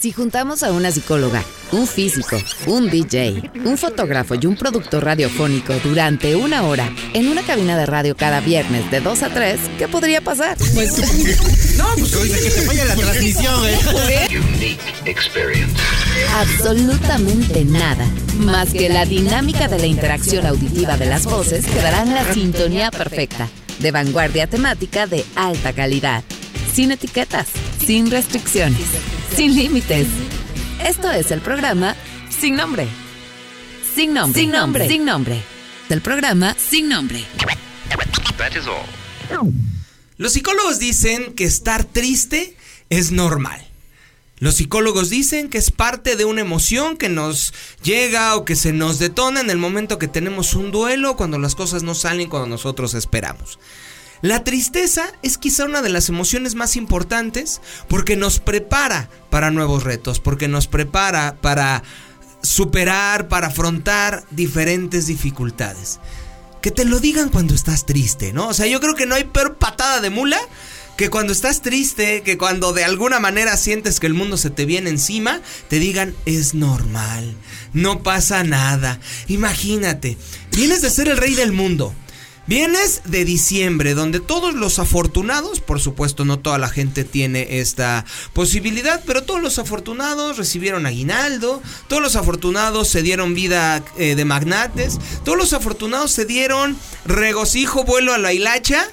Si juntamos a una psicóloga, un físico, un DJ, un fotógrafo y un productor radiofónico durante una hora en una cabina de radio cada viernes de 2 a 3, ¿qué podría pasar? No, pues oye, que se vaya la transmisión, ¿eh? Absolutamente nada. Más que la dinámica de la interacción auditiva de las voces que darán la sintonía perfecta, de vanguardia temática de alta calidad, sin etiquetas, sin restricciones, sin límites. Esto es el programa Sin Nombre. Sin nombre. Sin nombre. Sin nombre. El programa Sin Nombre. Los psicólogos dicen que estar triste es normal. Los psicólogos dicen que es parte de una emoción que nos llega o que se nos detona en el momento que tenemos un duelo, cuando las cosas no salen cuando nosotros esperamos. La tristeza es quizá una de las emociones más importantes porque nos prepara para nuevos retos, porque nos prepara para superar, para afrontar diferentes dificultades. Que te lo digan cuando estás triste, ¿no? O sea, yo creo que no hay peor patada de mula que cuando estás triste, que cuando de alguna manera sientes que el mundo se te viene encima, te digan es normal, no pasa nada. Imagínate, vienes de ser el rey del mundo. Vienes de diciembre, donde todos los afortunados, por supuesto no toda la gente tiene esta posibilidad, pero todos los afortunados recibieron aguinaldo, todos los afortunados se dieron vida eh, de magnates, todos los afortunados se dieron regocijo, vuelo a la hilacha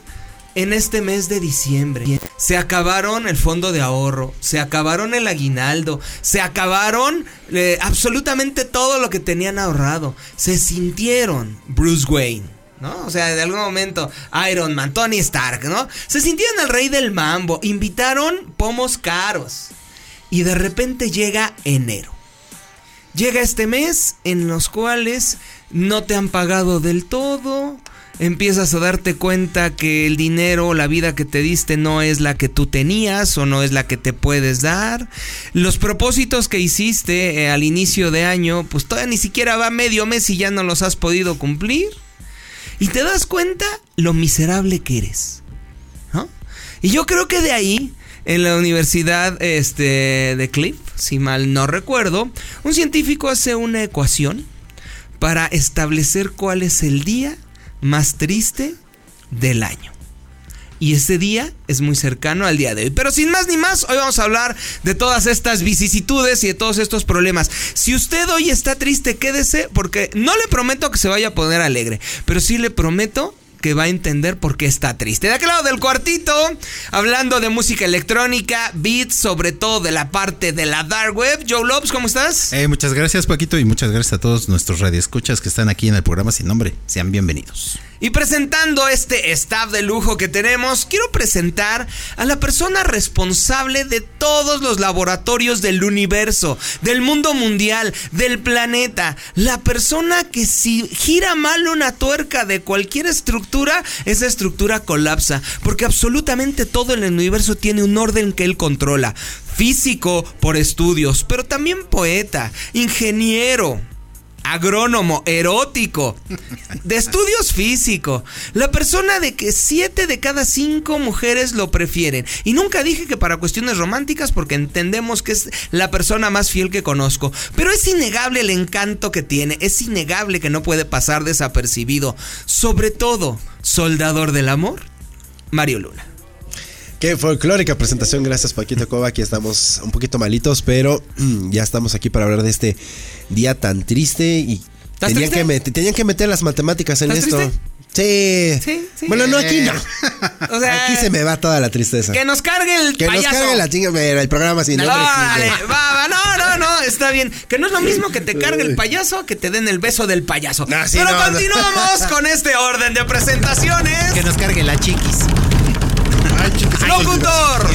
en este mes de diciembre. Se acabaron el fondo de ahorro, se acabaron el aguinaldo, se acabaron eh, absolutamente todo lo que tenían ahorrado. Se sintieron Bruce Wayne. ¿No? O sea, de algún momento, Iron Man, Tony Stark, ¿no? Se sintieron el rey del mambo, invitaron pomos caros. Y de repente llega enero. Llega este mes en los cuales no te han pagado del todo, empiezas a darte cuenta que el dinero, la vida que te diste no es la que tú tenías o no es la que te puedes dar. Los propósitos que hiciste eh, al inicio de año, pues todavía ni siquiera va medio mes y ya no los has podido cumplir. Y te das cuenta lo miserable que eres. ¿no? Y yo creo que de ahí, en la universidad este, de Cliff, si mal no recuerdo, un científico hace una ecuación para establecer cuál es el día más triste del año. Y ese día es muy cercano al día de hoy. Pero sin más ni más, hoy vamos a hablar de todas estas vicisitudes y de todos estos problemas. Si usted hoy está triste, quédese porque no le prometo que se vaya a poner alegre, pero sí le prometo que va a entender por qué está triste. De aquel lado del cuartito, hablando de música electrónica, beats, sobre todo de la parte de la dark web. Joe Lopes, ¿cómo estás? Eh, muchas gracias, Paquito, y muchas gracias a todos nuestros radioescuchas que están aquí en el programa sin nombre. Sean bienvenidos. Y presentando este staff de lujo que tenemos, quiero presentar a la persona responsable de todos los laboratorios del universo, del mundo mundial, del planeta. La persona que si gira mal una tuerca de cualquier estructura, esa estructura colapsa. Porque absolutamente todo en el universo tiene un orden que él controla. Físico por estudios, pero también poeta, ingeniero agrónomo, erótico, de estudios físicos. La persona de que 7 de cada 5 mujeres lo prefieren. Y nunca dije que para cuestiones románticas porque entendemos que es la persona más fiel que conozco. Pero es innegable el encanto que tiene, es innegable que no puede pasar desapercibido. Sobre todo, soldador del amor, Mario Luna. Qué folclórica presentación, gracias Paquito Cova, aquí estamos un poquito malitos, pero ya estamos aquí para hablar de este día tan triste y tenían que, met- tenían que meter las matemáticas en ¿Estás esto. triste? Sí. Sí, sí. Bueno, no, aquí no. O sea, aquí se me va toda la tristeza. Que nos cargue el Que nos cargue la chinga, el programa sin nombre. Sí, va, va, no, no, no, está bien. Que no es lo mismo que te cargue el payaso que te den el beso del payaso. No, sí, Pero no, no. continuamos con este orden de presentaciones. Que nos cargue la chiquis. Locutor,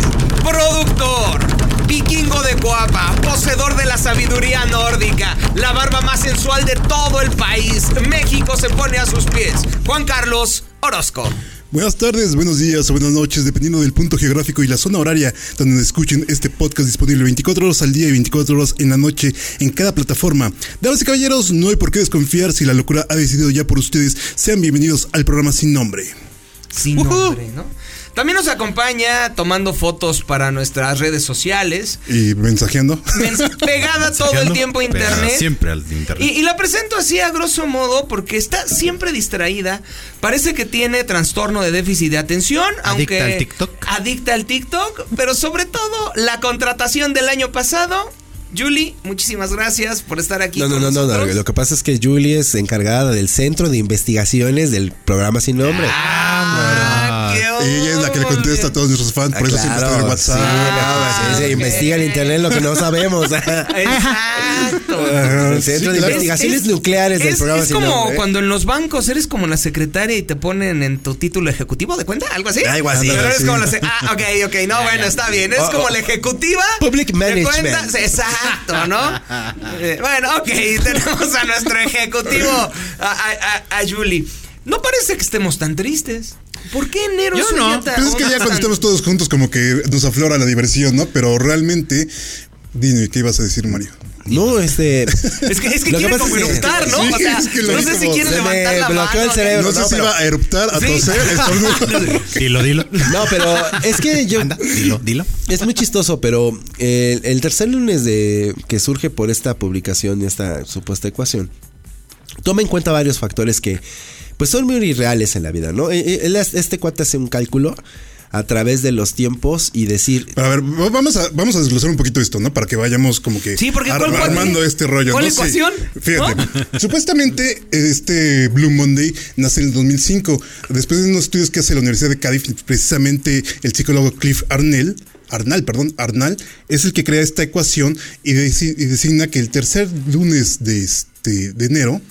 productor, vikingo de guapa, poseedor de la sabiduría nórdica, la barba más sensual de todo el país. México se pone a sus pies. Juan Carlos Orozco. Buenas tardes, buenos días o buenas noches, dependiendo del punto geográfico y la zona horaria donde escuchen este podcast disponible 24 horas al día y 24 horas en la noche en cada plataforma. Damas y caballeros, no hay por qué desconfiar si la locura ha decidido ya por ustedes. Sean bienvenidos al programa Sin Nombre. Sin nombre, ¿no? También nos acompaña tomando fotos para nuestras redes sociales. Y mensajeando. Mens- pegada todo el tiempo a Pegada internet. Siempre al internet. Y, y la presento así a grosso modo porque está siempre distraída. Parece que tiene trastorno de déficit de atención. Adicta aunque al TikTok. Adicta al TikTok. Pero sobre todo la contratación del año pasado. Julie, muchísimas gracias por estar aquí. No, no, con no, no, no, nosotros. Lo que pasa es que Julie es encargada del centro de investigaciones del programa sin nombre. Ah, qué Ella es la que le contesta a todos nuestros fans, por Ah, eso siempre está en WhatsApp. sí, no, sí, sí, investiga en internet lo que no sabemos. Exacto. el centro Sí, de claro. investigaciones Es- nucleares del programa es como nombre. cuando en los bancos eres como la secretaria y te ponen en tu título ejecutivo de cuenta, algo así. Algo así. Pero eres Sí. como la se- Ah, ok, ok, no, bueno, está bien. Es Oh, como oh. la ejecutiva. Public de management. Exacto, ¿no? Eh, bueno, ok, tenemos a nuestro ejecutivo, a, a- a- a Julie. No parece que estemos tan tristes. ¿Por qué enero Yo es no. tan- Pues es que ya cuando estamos todos juntos como que nos aflora la diversión, ¿no? Pero realmente, dime, ¿qué ibas a decir, Mario? No, este. Es que, es que pasa como eruptar, ¿no? Sí, o sea, es que lo no sé si me levantar la bloqueó el mano. cerebro. No sé si pero- iba a eruptar, a Sí. toser. Dilo, dilo. No, pero es que yo. Anda, dilo, dilo. Es muy chistoso, pero el, el tercer lunes de que surge por esta publicación y esta supuesta ecuación, toma en cuenta varios factores que pues son muy irreales en la vida, ¿no? Eh, eh, Este cuate hace un cálculo a través de los tiempos y decir, Pero a ver, va- vamos a, vamos a desglosar un poquito esto, ¿no? Para que vayamos como que Sí, porque ¿cuál- cuál- armando este rollo. cuál ¿no? Sí. ecuación? Fíjate, supuestamente este Blue Monday nace en el 2005, después de unos estudios que hace la Universidad de Cardiff, precisamente el psicólogo Cliff Arnell. Arnal, perdón, Arnal es el que crea esta ecuación y designa que el tercer lunes de, este, de enero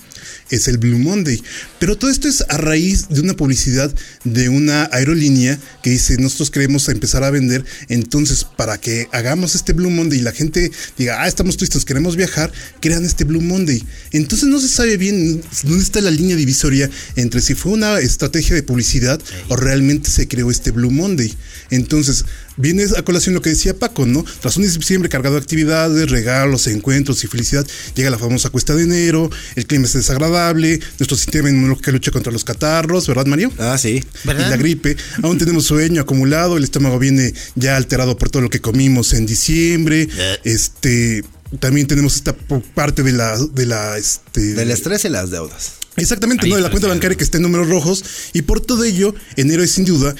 es el Blue Monday. Pero todo esto es a raíz de una publicidad de una aerolínea que dice, nosotros queremos empezar a vender, entonces para que hagamos este Blue Monday y la gente diga, ah, estamos tristes, queremos viajar, crean este Blue Monday. Entonces no se sabe bien dónde está la línea divisoria entre si fue una estrategia de publicidad o realmente se creó este Blue Monday. Entonces, viene a colación lo que decía Paco, ¿no? Tras un diciembre cargado de actividades, regalos, encuentros y felicidad, llega la famosa cuesta de enero, el clima es desagradable, nuestro sistema inmunológico lucha contra los catarros, ¿verdad, Mario? ah, sí. Y la gripe, aún tenemos sueño acumulado, el estómago viene ya alterado por todo lo que comimos en diciembre, este, también tenemos esta parte de la, de la, este, Del estrés y las deudas. Exactamente, Ahí ¿no? De la cuenta bancaria que está en números rojos. Y por todo ello, enero es sin duda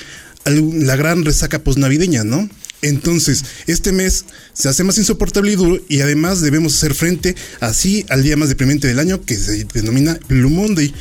la gran resaca posnavideña, ¿no? Entonces, este mes se hace más insoportable y duro y además debemos hacer frente así al día más deprimente del año que se denomina Blue Monday.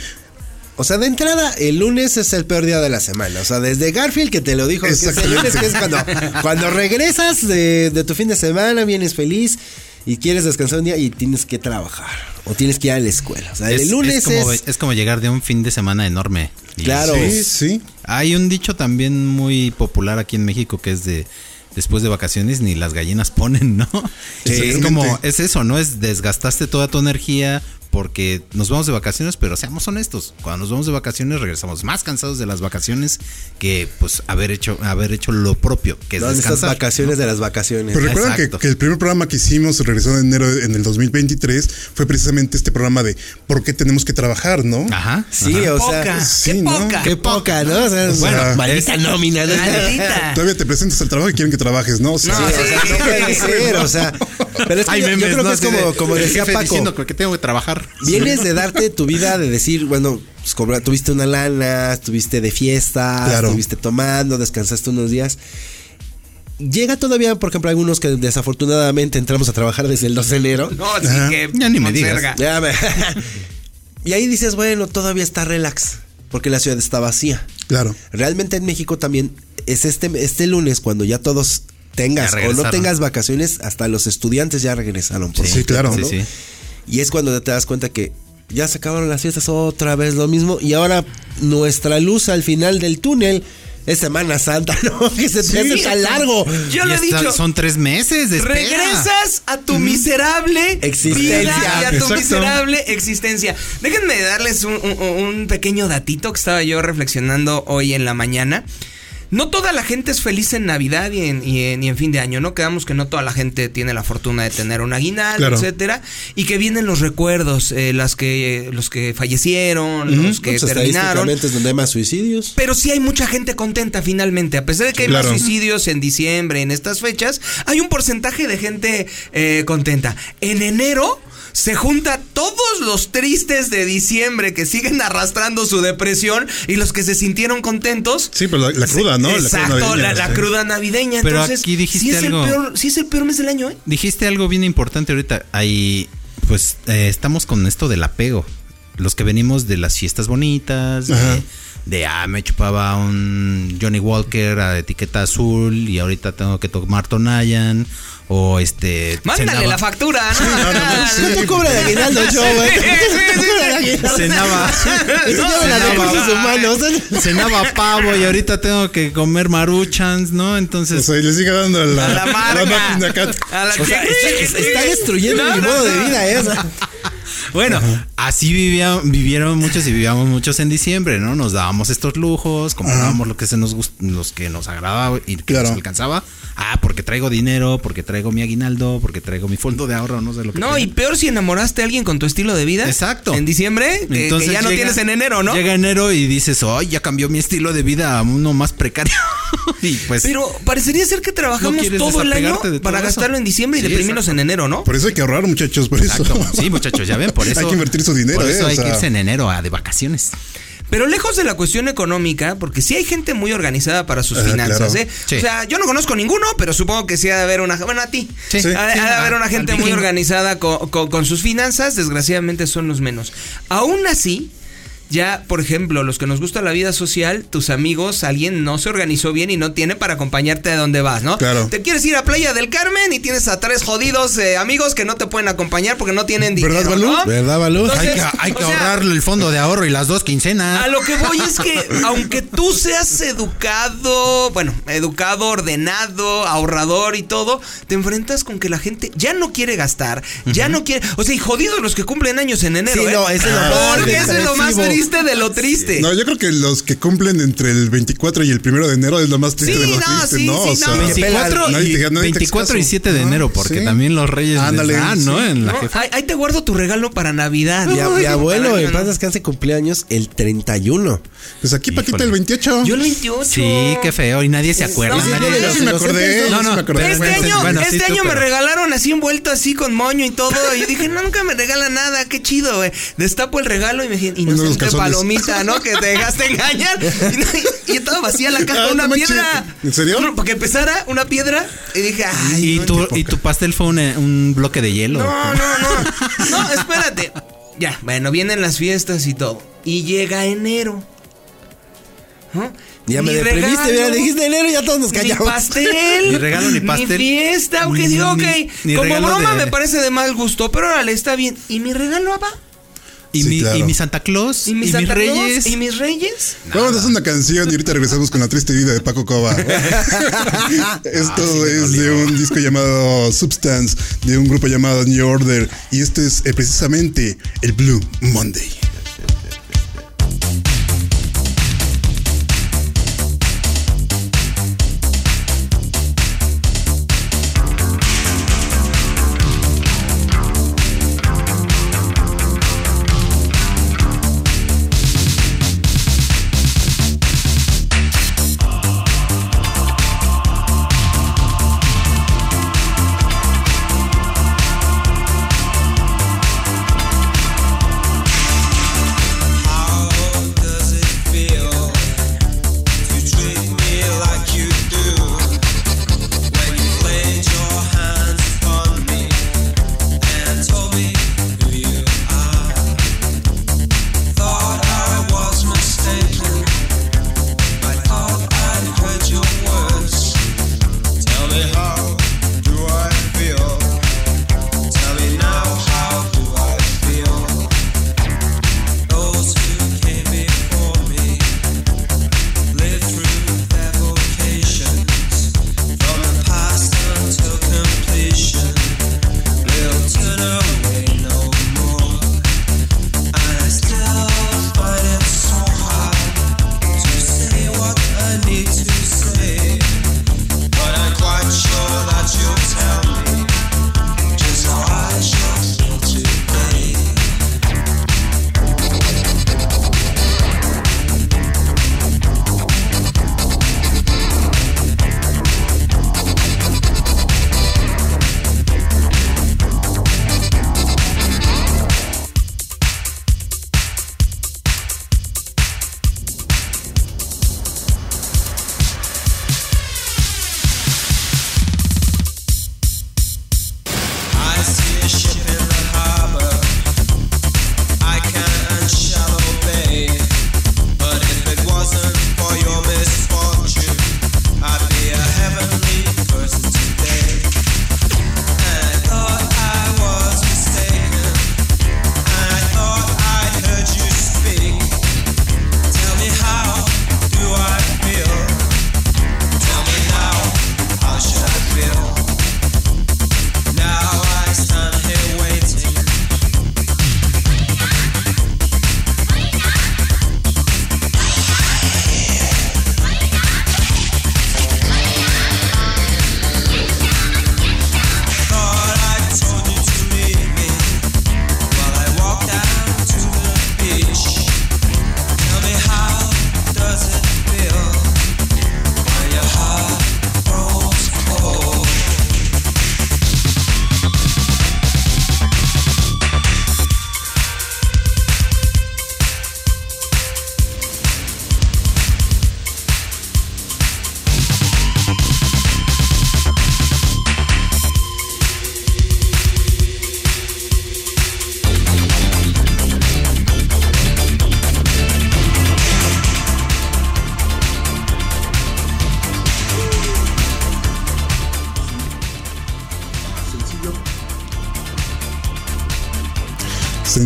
O sea, de entrada, el lunes es el peor día de la semana. O sea, desde Garfield que te lo dijo, que es el lunes, que es cuando, cuando regresas de, de tu fin de semana, vienes feliz y quieres descansar un día y tienes que trabajar. O tienes que ir a la escuela. O sea, Es, el lunes es como, es. es como llegar de un fin de semana enorme. Y Claro. Sí, sí. Hay un dicho también muy popular aquí en México que es de después de vacaciones ni las gallinas ponen, ¿no? Sí. es como es eso, ¿no? Es desgastaste toda tu energía porque nos vamos de vacaciones, pero seamos honestos, cuando nos vamos de vacaciones regresamos más cansados de las vacaciones que pues haber hecho haber hecho lo propio, que es No, estas descansar. vacaciones de las vacaciones. Pero recuerdan que, el primer programa que hicimos, regresó en enero en el 2023, fue precisamente este programa de por qué tenemos que trabajar, ¿no? Ajá. Sí, ajá. o Poca, sea. sí, qué ¿no? poca. Qué poca, ¿no? O sea, Bueno, bueno, maldita nómina. ¿no? Maldita. Todavía te presentas al trabajo y quieren que trabajes, ¿no? O sea, No, Sí, o sea, no puede ser, o sea. Pero es que Hay yo, creo ¿no? que es como, de, como decía Paco. diciendo que tengo que trabajar. Vienes de darte tu vida de decir, bueno, pues, cobra- tuviste una lana, estuviste de fiesta, Claro. estuviste tomando, descansaste unos días. Llega todavía, por ejemplo, algunos que desafortunadamente entramos a trabajar desde el 2 de enero. No, así que. Ya ni me digas. Ya me- y ahí dices, bueno, todavía está relax, porque la ciudad está vacía. claro. Realmente en México también es este, este lunes cuando ya todos tengas Ya o no tengas vacaciones, hasta los estudiantes ya regresaron. por Sí, completo, claro. ¿no? Sí, sí. Y es cuando te das cuenta que ya se acabaron las fiestas otra vez lo mismo. Y ahora nuestra luz al final del túnel es Semana Santa, ¿no? Que se te hace tan largo. Yo lo he dicho. Son tres meses de espera. Regresas a tu miserable Existencia. vida y a tu Exacto. miserable existencia. Déjenme darles un, un- un pequeño datito que estaba yo reflexionando hoy en la mañana. No toda la gente es feliz en Navidad y en, y en, y en fin de año, ¿no? Quedamos que no toda la gente tiene la fortuna de tener un aguinaldo, Claro. etcétera, y que vienen los recuerdos, eh, las que, los que fallecieron, los que Pues, terminaron. es donde hay más suicidios. Pero sí hay mucha gente contenta finalmente. A pesar de que hay Claro. más suicidios en diciembre, en estas fechas, hay un porcentaje de gente eh, contenta. En enero se junta todos los tristes de diciembre que siguen arrastrando su depresión y los que se sintieron contentos. Sí, pero la, la cruda, ¿no? La cruda Exacto, la, navideña, la sí. cruda navideña. Pero Entonces, aquí dijiste sí es algo. El peor, sí es el peor mes del año, ¿eh? Dijiste algo bien importante ahorita. Ahí, pues, eh, estamos con esto del apego. Los que venimos de las fiestas bonitas, de, de, ah, me chupaba un Johnny Walker a etiqueta azul y ahorita tengo que tomar Tonayan. O este. Mándale cenaba- la factura, ¿no? ¿Cuánto cobra de aguinaldo yo, güey? Sí, sí, ¿Cuánto sí, cobra de aguinaldo? Cenaba. La cenaba-. Cenaba pavo y ahorita tengo que comer maruchans, ¿no? O Entonces. sea, y le sigue dando a la, A la marca. máquina acá. A la O sea, está, está destruyendo No, mi no, modo de no. vida, ¿eh? O sea, Bueno, así vivía- vivieron muchos y vivíamos muchos en diciembre, ¿no? Nos dábamos estos lujos, comprábamos lo que se nos gust- los que nos agradaba y que Claro. nos alcanzaba. Ah, porque traigo dinero, porque traigo mi aguinaldo, porque traigo mi fondo de ahorro, no sé lo que No, y peor si enamoraste a alguien con tu estilo de vida. Exacto. En diciembre, que- que, Entonces ya no tienes en enero, ¿no? Llega enero y dices, "Ay, ya cambió mi estilo de vida a uno más precario." y pues Pero parecería ser que trabajamos No todo el año todo para eso. gastarlo en diciembre y Sí, deprimirnos en enero, ¿no? Por eso hay que ahorrar, muchachos, por eso. Sí, muchachos, ya ven, por eso Hay que invertir su dinero, Por eso ¿eh? O hay que sea- irse en enero a de vacaciones. Pero lejos de la cuestión económica, porque sí hay gente muy organizada para sus Ajá, finanzas, claro. ¿eh? Sí. O sea, yo no conozco ninguno, pero supongo que sí ha de haber una... Bueno, a ti. Sí. Ha, de- Sí. ha de haber una gente muy organizada co- co- con, sus finanzas, desgraciadamente son los menos. Aún así... Ya, por ejemplo, los que nos gusta la vida social, tus amigos, alguien no se organizó bien y no tiene para acompañarte a donde vas, ¿no? Claro. Te quieres ir a Playa del Carmen y tienes a tres jodidos eh, amigos que no te pueden acompañar porque no tienen dinero. ¿Verdad, Balú? ¿no? ¿Verdad, Balú? Entonces, hay que, hay que o sea, ahorrar el fondo de ahorro y las dos quincenas. a lo que voy es que, aunque tú seas educado, bueno, educado, ordenado, ahorrador y todo, te enfrentas con que la gente ya no quiere gastar, ya no quiere. O sea, y jodidos los que cumplen años en enero, Sí, ¿eh? no, ese es lo más Porque ese es lo más depresivo. Triste de lo triste. No, yo creo que los que cumplen entre el 24 y el 1 de enero es lo más triste Sí, de lo no, triste, sí, ¿no? sí, o sea, no. 24, nadie y, te- nadie te hace 24 y caso. 7 de enero, porque Sí. también los reyes les Ándale, dan, ¿no? En la No, jefa. ahí, ahí te guardo tu regalo para Navidad. Mi, mi abuelo, Para- en paz descanse, cumpleaños el 31. Pues aquí Paquita Híjole. el 28. Yo el 28. Sí, qué feo. Y nadie se acuerda. No, sí, nadie- yo, yo sí me acordé. No, no, me acordé. pero Este Bueno, año, bueno, sí, este tú, año me pero- regalaron así envuelto así con moño y todo. Y yo dije, no, nunca me regalan nada, qué chido, güey. Destapo el regalo y me dije, Uno de los inocente palomita, ¿no? Que te dejaste engañar. Y, y- estaba vacía la caja, Ah, una no piedra. ¿En serio? Para que empezara una piedra. Y dije, ay. Y no, tu, y tu pastel fue un, un bloque de hielo. no, no, no. No, espérate. Ya, bueno, vienen las fiestas y todo. Y llega enero. ¿No? Ya me Ni deprimiste, mira, dijiste enero y ya todos nos Ni callamos. pastel. Ni regalo, ni pastel. Ni fiesta. Aunque Ni- digo, ok. ni- ni como broma de- me parece de mal gusto. Pero órale, está bien. ¿Y mi regalo, Abba? Y, Sí, mi, claro. y mi Santa Claus. ¿Y Y, mis mis Santa Claus? reyes. ¿Y mis reyes? Vamos a hacer una canción y ahorita regresamos con la triste vida de Paco Cova. Esto es de un disco llamado Substance, de un grupo llamado New Order, y este es eh, precisamente el Blue Monday.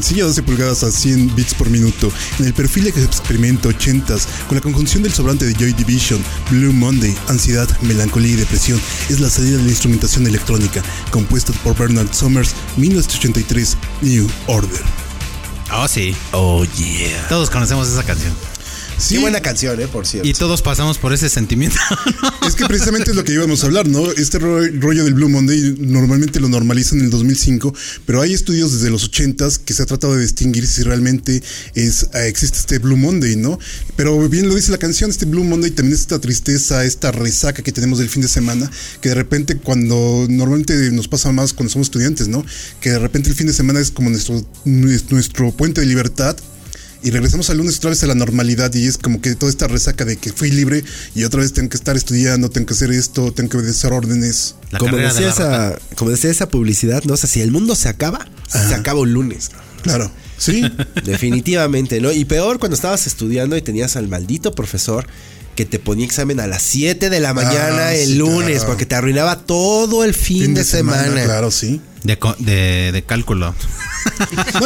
Sencilla 12 pulgadas a 100 bits por minuto, en el perfil de experimento 80s, con la conjunción del sobrante de Joy Division, Blue Monday, ansiedad, melancolía y depresión, es la salida de la instrumentación electrónica, compuesta por Bernard Summers, 1983, New Order. Oh, sí. Oh, yeah. Todos conocemos esa canción. Sí. Qué buena canción, ¿eh? Por cierto. Y todos pasamos por ese sentimiento. Es que precisamente es lo que íbamos a hablar, ¿no? Este rollo del Blue Monday normalmente lo normalizan en el 2005, pero hay estudios desde los 80s que se ha tratado de distinguir si realmente es, eh, existe este Blue Monday, ¿no? Pero bien lo dice la canción, este Blue Monday también es esta tristeza, esta resaca que tenemos del fin de semana, que de repente cuando normalmente nos pasa más cuando somos estudiantes, ¿no? Que de repente el fin de semana es como nuestro, nuestro puente de libertad y regresamos al lunes otra vez a la normalidad y es como que toda esta resaca de que fui libre y otra vez tengo que estar estudiando, tengo que hacer esto, tengo que obedecer órdenes. como decía, esa, como decía esa publicidad, ¿no? O sea, si el mundo se acaba, se acaba un lunes. Claro. Sí. Definitivamente, ¿no? Y peor cuando estabas estudiando y tenías al maldito profesor que te ponía examen a las 7 de la mañana ah, el lunes, porque te arruinaba todo el fin, de, semana. Claro, sí. De, de, de cálculo.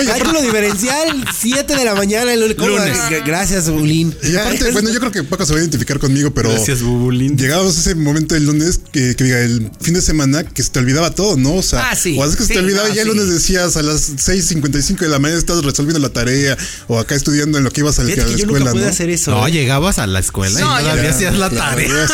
Cálculo diferencial, 7 de la mañana el lunes. Gracias, aparte, bueno, yo creo que poco se va a identificar conmigo, pero. Gracias, Bubulín. Llegábamos a ese momento del lunes que, diga el fin de semana que se te olvidaba todo, ¿no? O sea, ah, sí, o es que se te olvidaba, ya el lunes decías a las 6:55 de la mañana estás resolviendo la tarea o acá estudiando en lo que ibas a, la, escuela. Yo nunca pude hacer eso. No, llegabas a la escuela y todavía hacías la tarea.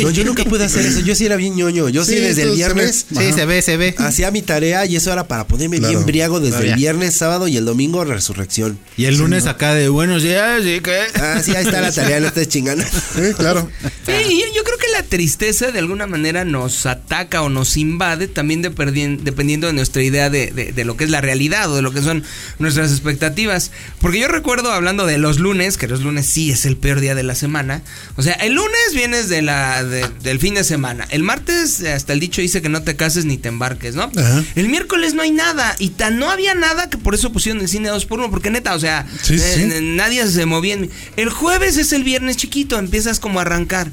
No, yo nunca pude hacer eso. Yo sí era bien ñoño. Yo sí, desde el viernes. Sí, se ve, se ve. Hacía mi tarea y eso era para ponerme bien briago desde el viernes, sábado y el domingo resurrección. Y el lunes acá de buenos días, ¿sí que Ah, sí, ahí está la tarea, no estés chingando. Sí, claro. Sí, yo, creo que la tristeza de alguna manera nos ataca o nos invade también dependiendo de nuestra idea de, de, lo que es la realidad o de lo que son nuestras expectativas. Porque yo recuerdo hablando de los lunes, que los lunes sí es el peor día de la semana. O sea, el lunes vienes de la, del fin de semana. El martes hasta el dicho dice que no te cases ni te embarques, ¿no? El miércoles no hay nada y tan no había nada que por eso pusieron el cine 2 por 1 porque neta, o sea, eh, nadie se movía. El jueves es el viernes chiquito, empiezas como a arrancar.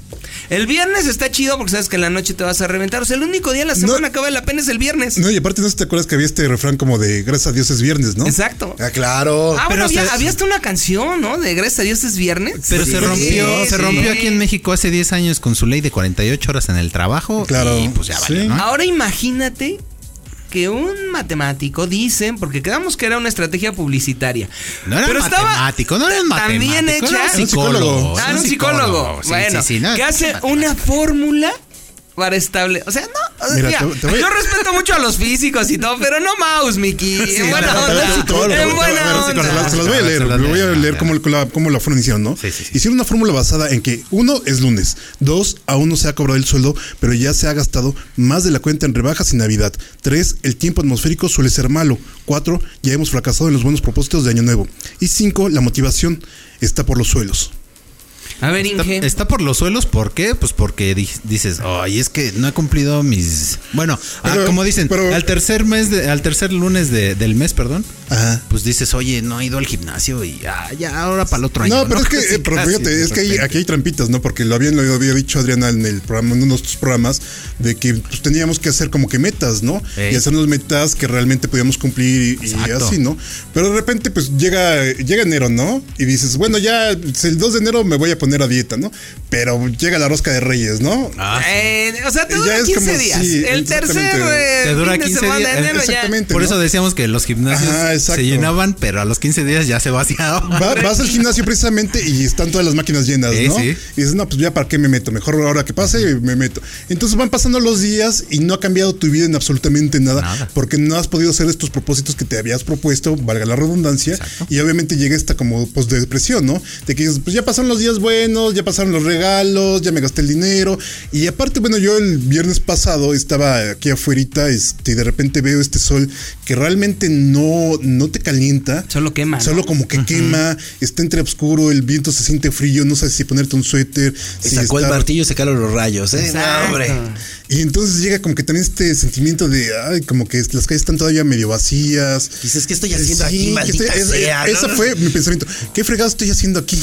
El viernes está chido porque sabes que en la noche te vas a reventar. O sea, el único día de la semana que vale la pena es el viernes. No, y aparte no sé si te acuerdas que había este refrán como de gracias a Dios es viernes, ¿no? Exacto. Ah, claro. Ah, pero había, hasta una canción, ¿no? De gracias a Dios es viernes. Pero se rompió, se rompió aquí en México hace 10 años con su ley de 48 horas en el trabajo. Claro. Y pues ya vale, ¿no? Ahora imagínate que un matemático, dicen, porque quedamos que era una estrategia publicitaria. No era pero matemático, no era un matemático. También hecha. Era un psicólogo. Ah, un psicólogo. bueno, que hace una fórmula para estable. O sea, no. Mira, Yo respeto mucho a los físicos y todo, pero no mouse, Mickey. en buena onda. En buena onda. Se los voy a leer. voy a leer cómo, cómo la fueron hicieron, ¿no? Hicieron una fórmula basada en que, uno, es lunes. Dos, aún no se ha cobrado el sueldo, pero ya se ha gastado más de la cuenta en rebajas y Navidad. Tres, el tiempo atmosférico suele ser malo. Cuatro, ya hemos fracasado en los buenos propósitos de Año Nuevo. Y cinco, la motivación está por los suelos. A ver, Está, Inge. está por los suelos, ¿por qué? Pues porque di- dices, ay, es que no he cumplido mis. Bueno, ah, Pero- como dicen, pero- al tercer mes, de- al tercer lunes de- del mes, perdón, Ajá. pues dices, oye, no he ido al gimnasio y ah, ya ahora para el otro año. No, pero es que, eh, pero casi, fíjate, es que hay- aquí hay trampitas, ¿no? Porque lo había, lo había dicho Adriana en el programa, en uno de tus programas, de que pues, teníamos que hacer como que metas, ¿no? Ey. Y hacernos metas que realmente podíamos cumplir y, y así, ¿no? Pero de repente, pues llega, llega enero, ¿no? Y dices, bueno, ya el 2 de enero me voy a poner a dieta, ¿no? Pero llega la rosca de Reyes, ¿no? Ah, sí. Eh, o sea, te dura es 15 como- días. sí, el tercer exactamente. eh, Te dura fin de 15 semana días, de enero ya. exactamente. Por ¿no? eso decíamos que los gimnasios Ajá, se llenaban, pero a los 15 días ya se vaciaban. Va- vas al gimnasio precisamente y están todas las máquinas llenas, Sí, ¿no? sí. Y dices, no, pues ya para qué me meto, mejor ahora que pase me meto. Entonces van pasando los días y no ha cambiado tu vida en absolutamente nada, Nada. porque no has podido hacer estos propósitos que te habías propuesto, valga la redundancia, y obviamente llega esta como pues de depresión, ¿no? De que dices, pues ya pasaron los días buenos, ya pasaron los regalos, ya me gasté el dinero, y aparte, bueno, yo el viernes pasado estaba aquí afuera este, y de repente veo este sol que realmente no, no te calienta. Solo quema, ¿no? Solo como que quema, está entre oscuro, el viento se siente frío, no sabes si ponerte un suéter. Y si sacó el martillo y sacaron los rayos, ¿eh? No, Exacto. hombre. Y entonces llega como que también este sentimiento de, ay, como que las calles están todavía medio vacías. Dices, ¿qué estoy haciendo aquí, maldita estoy- es- sea, Ese no? fue mi pensamiento. ¿Qué fregado estoy haciendo aquí?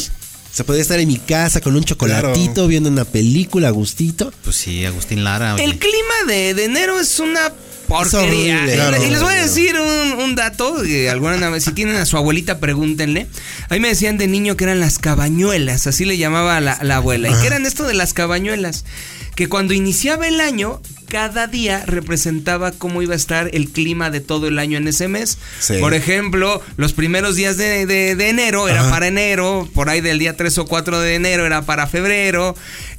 Se podría estar en mi casa con un chocolatito, Claro. viendo una película a gustito. Pues sí, Agustín Lara. oye. El clima de, de enero es una porquería. horrible. Y- Claro. y les voy a decir un, un dato, que alguna vez, si tienen a su abuelita, pregúntenle. A mí me decían de niño que eran las cabañuelas, así le llamaba la, la abuela. ¿Y qué eran esto de las cabañuelas? Que cuando iniciaba el año, cada día representaba cómo iba a estar el clima de todo el año en ese mes. Sí. Por ejemplo, los primeros días de, de- de enero era para enero, por ahí del día 3 o 4 de enero era para febrero.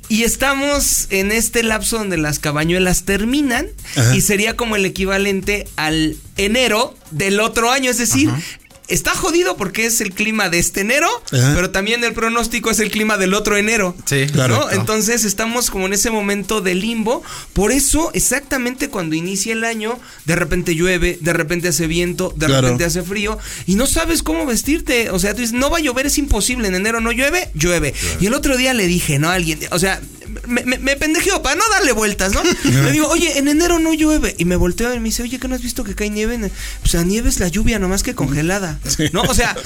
Y estamos en este lapso donde las cabañuelas terminan Ajá. y sería como el equivalente al enero del otro año. Es decir, está jodido porque es el clima de este enero, Ajá. pero también el pronóstico es el clima del otro enero. Sí, ¿no? claro. Entonces estamos como en ese momento de limbo. Por eso, exactamente cuando inicia el año, de repente llueve, de repente hace viento, de Claro. repente hace frío y no sabes cómo vestirte. O sea, tú dices, no va a llover, es imposible. En enero no llueve, llueve. Y el otro día le dije, ¿no? A alguien, o sea, me, me, me pendejeo para no darle vueltas, ¿no? le digo, oye, en enero no llueve. Y me volteo y me dice, oye, ¿qué no has visto que cae nieve? O sea, nieve es la lluvia, nomás que congelada. ¿No? O sea.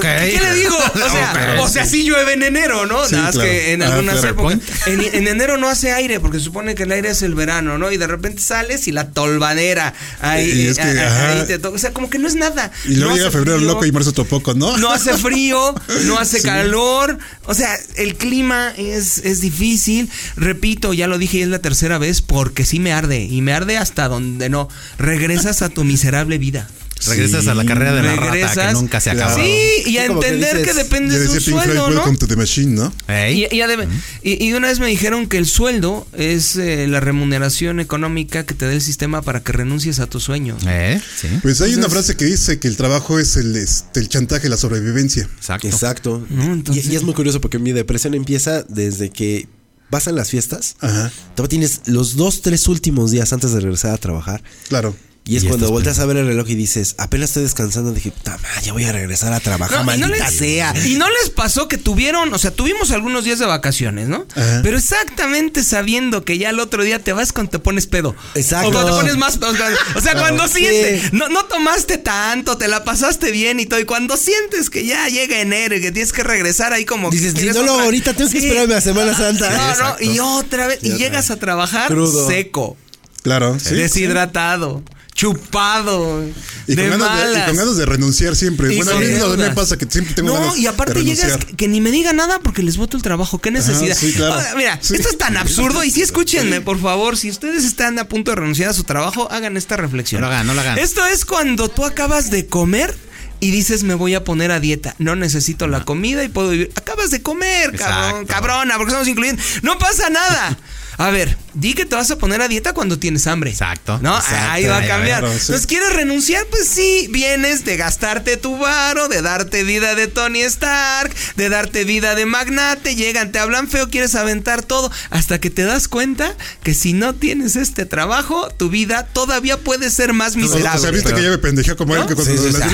¿qué le digo? O sea, o sea, sí llueve en enero, ¿no? Sí, Nada más claro. que en Ah, algunas épocas. En, en enero no hace aire, porque supone que el aire es el verano, ¿no? Y de repente sales y la tolvanera. Ahí, Y es que, ahí- ajá. ahí te toca. O sea, como que no es nada. Y luego No llega febrero frío, loco y marzo otro poco, ¿no? No hace frío, no hace calor. O sea, el clima es, es difícil. Repito, ya lo dije y es la tercera vez, porque sí me arde. Y me arde hasta donde no. Regresas a tu miserable vida. Regresas a la carrera de la rata que nunca se acaba. Sí, y a que entender que, dices, depende Ya de Floyd, sueldo, ¿no? Welcome to the Machine, ¿no? Y, y adem- y- y de una vez me dijeron que el sueldo es eh, la remuneración económica que te da el sistema para que renuncies a tu sueño. Eh, sí. Pues hay una frase que dice que el trabajo es el, este, el chantaje, la sobrevivencia. Exacto. Exacto. No, entonces- y, y es muy curioso porque mi depresión empieza desde que pasan las fiestas. Ajá, Todavía tienes los dos, tres últimos días antes de regresar a trabajar. claro. Y es Y cuando volteas a ver el reloj y dices, apenas estoy descansando. Dije, madre, ya voy a regresar a trabajar, No, y, no maldita les, sea. y no les pasó que tuvieron, o sea, tuvimos algunos días de vacaciones, ¿no? Ajá. Pero exactamente sabiendo que ya el otro día te vas cuando te pones pedo. Exacto. O cuando te pones más. O sea, o sea, cuando Sí. sientes. No, no tomaste tanto, te la pasaste bien y todo. Y cuando sientes que ya llega enero y que tienes que regresar ahí como. Dices, si no otra- ahorita, tengo que Sí. esperarme a Semana Santa. No, no, y otra vez. Y llegas a trabajar Crudo. seco, Claro, sí. deshidratado, chupado, Y con, de ganas de, y con ganas de renunciar siempre. Y bueno, a con mí me pasa que siempre tengo no, ganas y aparte de llegas que, que ni me diga nada porque les voto el trabajo. ¿Qué necesidad? sí, claro. Ah, mira, Sí. esto es tan absurdo. Y sí, escúchenme, por favor. Si ustedes están a punto de renunciar a su trabajo, hagan esta reflexión. No lo hagan, no lo hagan. Esto es cuando tú acabas de comer. Y dices, me voy a poner a dieta. No necesito la comida y puedo vivir. Acabas de comer, cabrón, Exacto. cabrona, porque estamos incluyendo. No pasa nada. A ver, di que te vas a poner a dieta cuando tienes hambre. Exacto, ¿No? exacto, ahí va a cambiar. claro, sí. Entonces, ¿quieres renunciar? Pues sí, vienes de gastarte tu varo, de darte vida de Tony Stark, de darte vida de magnate, llegan, te hablan feo, quieres aventar todo, hasta que te das cuenta que si no tienes este trabajo, tu vida todavía puede ser más O miserable. sea, viste que ya me pendejé como él que cuando Sí, sí, la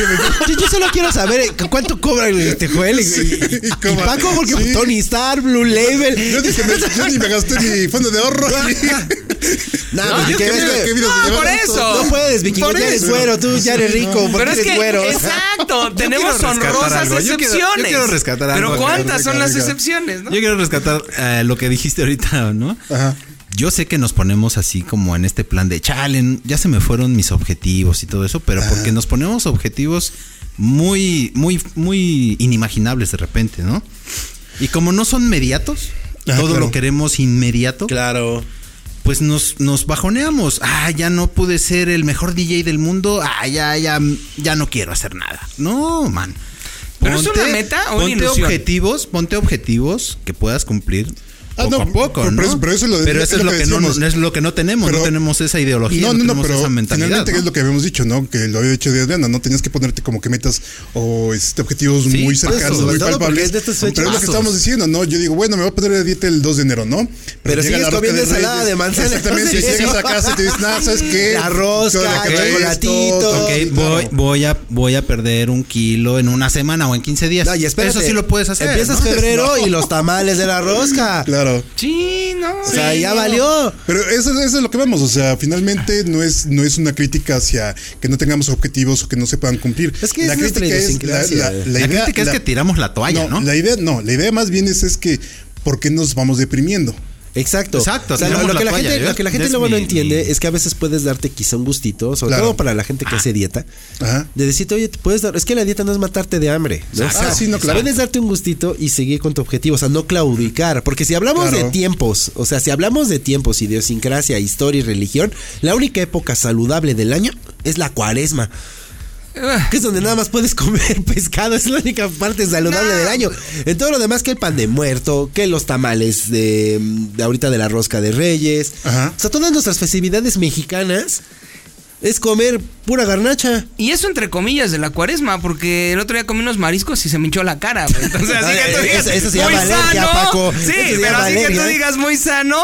Yo, yo solo quiero saber eh, cuánto cobra este Joel y, y- y ¿cómo? Paco, porque Sí. Tony Star, Blue Label. Yo dije, me- yo ni me gasté mi fondo de ahorro. No, No, pues, yo que ¿qué ves que- No, por eso. No puedes, Vicky, Por ya eres güero, tú ya eres rico, porque Pero es eres que, güero. exacto, tenemos honrosas algo, yo quiero- yo excepciones. quiero rescatar algo Pero. ¿cuántas son las excepciones, no? Yo quiero rescatar eh, lo que dijiste ahorita, ¿no? Ajá. Yo sé que nos ponemos así como en este plan de chale, ya se me fueron mis objetivos y todo eso, pero porque nos ponemos objetivos muy, muy, muy inimaginables de repente, ¿no? Y como no son mediatos, Ah, todo claro. lo queremos inmediato, Claro. Pues nos, nos bajoneamos. Ah, ya no pude ser el mejor DJ del mundo. Ah, ya, ya, ya no quiero hacer nada. No, man. ¿Pero es una meta o una ponte ilusión? objetivos, ponte objetivos que puedas cumplir Ah, poco no, a poco, pero- ¿no? pero eso- pero eso es lo de- Pero es eso es lo lo que que, no, no es lo que no tenemos, Pero- no tenemos esa ideología, No, no, no, tenemos pero esa mentalidad. finalmente es lo que habíamos dicho, ¿no? Que lo había dicho de Adriana, ¿no? Tenías que ponerte como que metas o este, objetivos Sí, muy cercanos, muy palpables. de. Pero es lo que Pasos. estábamos diciendo, ¿no? Yo digo, bueno, me voy a poner a dieta el 2 de enero, ¿no? Pero llega sigues comiendo de ensalada de manzana, Exactamente, entonces- llegas a casa y te dices, nada, ¿sabes qué? Traes, chocolatito. Ok, voy, voy, a, voy a perder un kilo en una semana o en 15 días. Eso sí lo puedes hacer. Empiezas febrero y los tamales de la rosca. Claro. Sí, no. O sea, sí, ya no. valió. Pero eso, eso es lo que vemos, o sea, finalmente no es, no es una crítica hacia que no tengamos objetivos o que no se puedan cumplir. Es que es. La crítica es que tiramos la toalla, ¿no? La idea, no, la idea más bien es, es que, ¿por qué nos vamos deprimiendo? Exacto. Exacto, O sea, lo, que la toalla, gente, lo que la gente luego no entiende mi- es que a veces puedes darte quizá un gustito, sobre Claro. todo para la gente que hace dieta. Ajá. De decirte, oye, te puedes dar. Es que la dieta no es matarte de hambre. Ah, sí, no, claro. Puedes darte un gustito y seguir con tu objetivo. O sea, no claudicar. Porque si hablamos Claro. de tiempos, o sea, si hablamos de tiempos, idiosincrasia, historia y religión, la única época saludable del año es la cuaresma. Que es donde nada más puedes comer pescado, es la única parte saludable del año. En todo lo demás, que el pan de muerto, que los tamales de, de ahorita de la rosca de reyes. Ajá. O sea, todas nuestras festividades mexicanas es comer pura garnacha. Y eso entre comillas de la cuaresma, porque el otro día comí unos mariscos y se me hinchó la cara. güey. Entonces, así que tú Eso- digas, eso se muy llama alergia, sano. Paco. Sí, pero así que tú digas muy sano,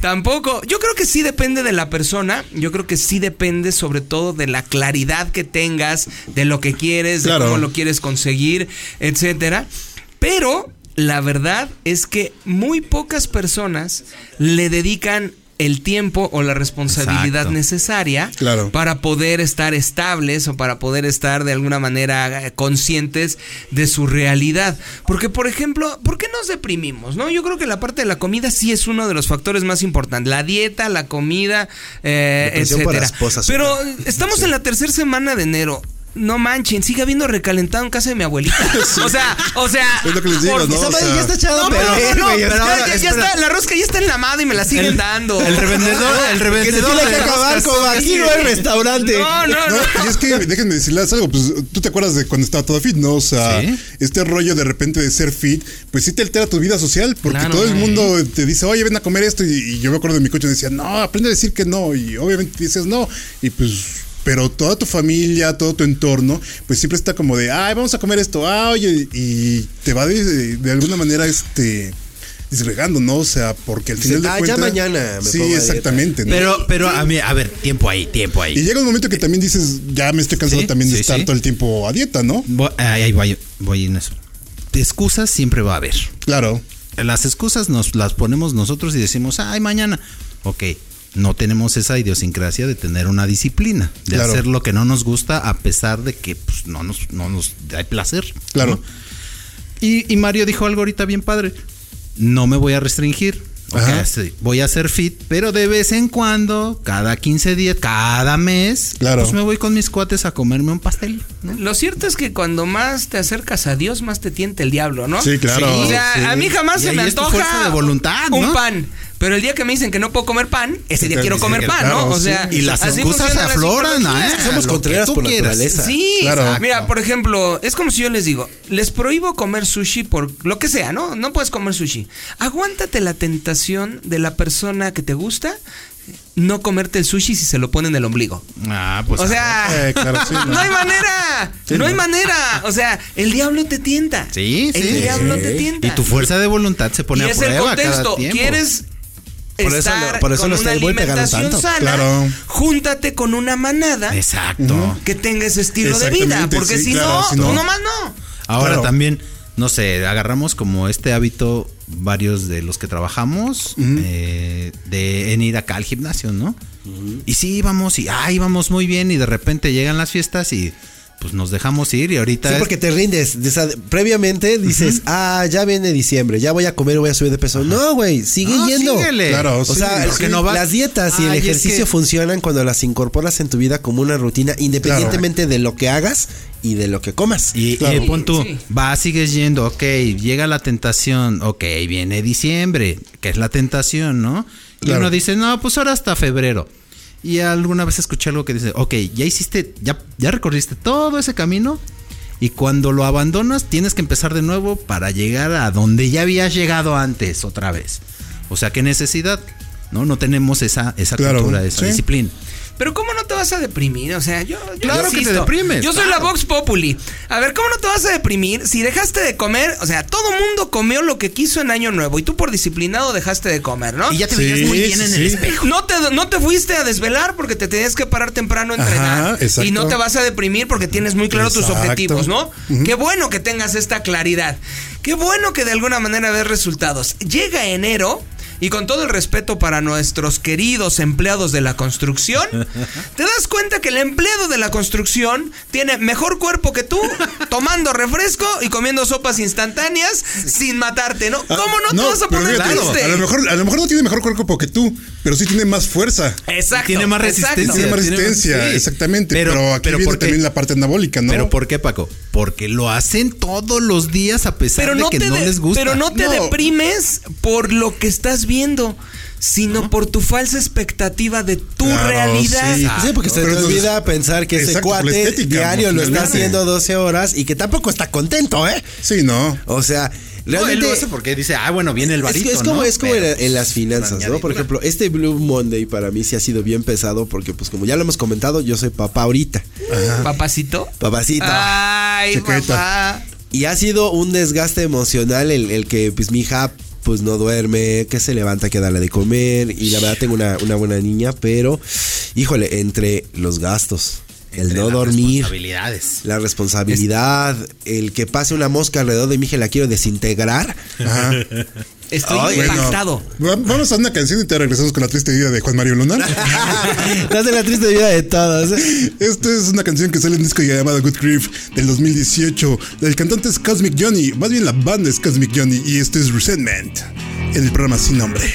tampoco. Yo creo que sí depende de la persona. Yo creo que sí depende sobre todo de la claridad que tengas, de lo que quieres, Claro. de cómo lo quieres conseguir, etcétera. Pero la verdad es que muy pocas personas le dedican el tiempo o la responsabilidad Exacto. necesaria Claro. para poder estar estables o para poder estar de alguna manera eh, conscientes de su realidad. Porque, por ejemplo, ¿por qué nos deprimimos? No, yo creo que la parte de la comida sí es uno de los factores más importantes. La dieta, la comida, eh, etcétera. rasposas, Pero estamos en la tercera semana de enero. No manchen, sigue habiendo recalentado en casa de mi abuelita. O sea, o sea. Es lo que les digo, por- ¿no? Esa O madre sea, ya está echada no, a no, perder, no, güey. ya, está, la rosca ya está enlamada y me la siguen El- dando. El revendedor, el Que se revendedor tiene que acabar como aquí no hay restaurante. No, no, no. No, y es que déjenme decirles algo, pues tú te acuerdas de cuando estaba todo fit, ¿no? O sea, Sí. este rollo de repente de ser fit, pues sí te altera tu vida social, porque Claro. todo el mundo te dice, oye, ven a comer esto, y, y yo me acuerdo de mi coche y decía, no, aprende a decir que no, y obviamente dices no, y pues, pero toda tu familia, todo tu entorno, pues siempre está como de, ay, vamos a comer esto, ah, oye, y te va de, de alguna manera, este disgregando, ¿no? O sea, porque al Dice, final de "Ah, ya cuentas. mañana me sí, pongo a dieta". exactamente. ¿no? Pero, pero a mí, a ver, tiempo ahí, tiempo ahí. Y llega un momento que también dices, ya me estoy cansado Sí, también de sí, estar sí. todo el tiempo a dieta, ¿no? Voy- ahí voy, voy en eso. Excusas siempre va a haber. Claro. Las excusas nos las ponemos nosotros y decimos, ay, mañana. Ok, no tenemos esa idiosincrasia de tener una disciplina, de Claro. hacer lo que no nos gusta a pesar de que pues, no, nos, no nos da placer. Claro. ¿no? Y, y Mario dijo algo ahorita bien padre. No me voy a restringir. Sí, voy a hacer fit, pero de vez en cuando, cada 15 días, cada mes, Claro. pues me voy con mis cuates a comerme un pastel. ¿no? Lo cierto es que cuando más te acercas a Dios, más te tienta el diablo, ¿no? Sí, claro. O sea, Sí. a mí jamás Y se me antoja de voluntad, un ¿no? pan. Pero el día que me dicen que no puedo comer pan, ese día quiero comer pan, claro, ¿no? O sí. sea, Y las excusas la afloran. ¿eh? Somos contreras por quieras. naturaleza. Sí, Claro. Mira, por ejemplo, es como si yo les digo, les prohíbo comer sushi por lo que sea, ¿no? No puedes comer sushi. Aguántate la tentación de la persona que te gusta no comerte el sushi si se lo pone en el ombligo. Ah, pues. o sea, Eh, claro, sí, no. no. hay manera, no, hay manera. O sea, el diablo te tienta. Sí, El sí. diablo te tienta. Y tu fuerza de voluntad se pone Y a es el prueba cada contexto. tiempo. ¿Quieres Por eso estar lo- por eso con lo está una alimentación tanto. sana? Claro. Júntate con una manada Exacto. que tenga ese estilo de vida. Porque sí, si, claro, no, si no- tú nomás no. Ahora Claro. también, no sé, agarramos como este hábito varios de los que trabajamos eh, de en ir acá al gimnasio, ¿no? Y sí íbamos y ah, íbamos muy bien y de repente llegan las fiestas y pues nos dejamos ir y ahorita Sí, es- porque te rindes. Previamente dices, ah, ya viene diciembre, ya voy a comer, voy a subir de peso. No, güey, sigue No, yendo. síguele. Claro, O sí, sea, las dietas y el es ejercicio que- funcionan cuando las incorporas en tu vida como una rutina, independientemente de lo que hagas y de lo que comas. Y, y Claro. pon tú, Sí. va, sigues yendo, ok, llega la tentación, ok, viene diciembre, que es la tentación, ¿no? Y Claro. uno dice, no, pues ahora hasta febrero. Y alguna vez escuché algo que dice, ok, ya hiciste, ya, ya recorriste todo ese camino y cuando lo abandonas tienes que empezar de nuevo para llegar a donde ya habías llegado antes otra vez. O sea, ¿qué necesidad? ¿No? No tenemos esa, esa Claro, cultura, esa sí. disciplina. Pero ¿cómo no te vas a deprimir? O sea, yo, yo Claro que te deprimes, Yo soy claro. la Vox Populi. A ver, ¿cómo no te vas a deprimir si dejaste de comer? O sea, todo mundo comió lo que quiso en Año Nuevo y tú por disciplinado dejaste de comer, ¿no? Y ya te Sí, veías muy bien sí, en sí. el espejo. No te, no te fuiste a desvelar porque te tenías que parar temprano a entrenar. Ajá, exacto. y no te vas a deprimir porque tienes muy claro tus objetivos, ¿no? Qué bueno que tengas esta claridad. Qué bueno que de alguna manera ves resultados. Llega enero. Y con todo el respeto para nuestros queridos empleados de la construcción, te das cuenta que el empleado de la construcción tiene mejor cuerpo que tú, tomando refresco y comiendo sopas instantáneas sin matarte, ¿no? ¿Cómo no, te vas a poner fíjate, triste? A lo, mejor, a lo mejor no tiene mejor cuerpo que tú, pero sí tiene más fuerza. Exacto. Tiene más exacto. resistencia. Tiene más tiene- resistencia, sí. exactamente. Pero- Pero, aquí pero viene también la parte anabólica, ¿no? ¿Pero por qué, Paco? Porque lo hacen todos los días a pesar pero de no que no de- les gusta. Pero no te No. deprimes por lo que estás viendo, sino por tu falsa expectativa de tu Claro, realidad. sí. Sí, porque se te olvida pensar que ese Exacto, cuate estética, diario lo está haciendo 12 horas y que tampoco está contento, ¿eh? Sí, no. O sea, No, él realmente... lo hace porque dice, ah, bueno, viene el Es, que es como, ¿no? es como Pero, en, en las pues, finanzas, ¿no? Por ejemplo, este Blue Monday para mí sí ha sido bien pesado porque, pues, como ya lo hemos comentado, yo soy papá ahorita. Papacito. Papacito. Ay, papá. Y ha sido un desgaste emocional el, el que, pues, mi hija, pues, no duerme, que se levanta, que darle de comer. Y la verdad tengo una, una buena niña, pero, híjole, entre los gastos, el no las dormir, responsabilidades. la responsabilidad, el que pase una mosca alrededor de mi hija y la quiero desintegrar. Ajá. Estoy Ay, impactado. va- vamos a una canción y te regresamos con la triste vida de Juan Mario Luna. Hace la triste vida de todos. ¿eh? Esta es una canción que sale en un disco llamado Good Grief del 2018. El cantante es Cosmic Johnny, más bien la banda es Cosmic Johnny y esto es Resentment en el programa Sin Nombre.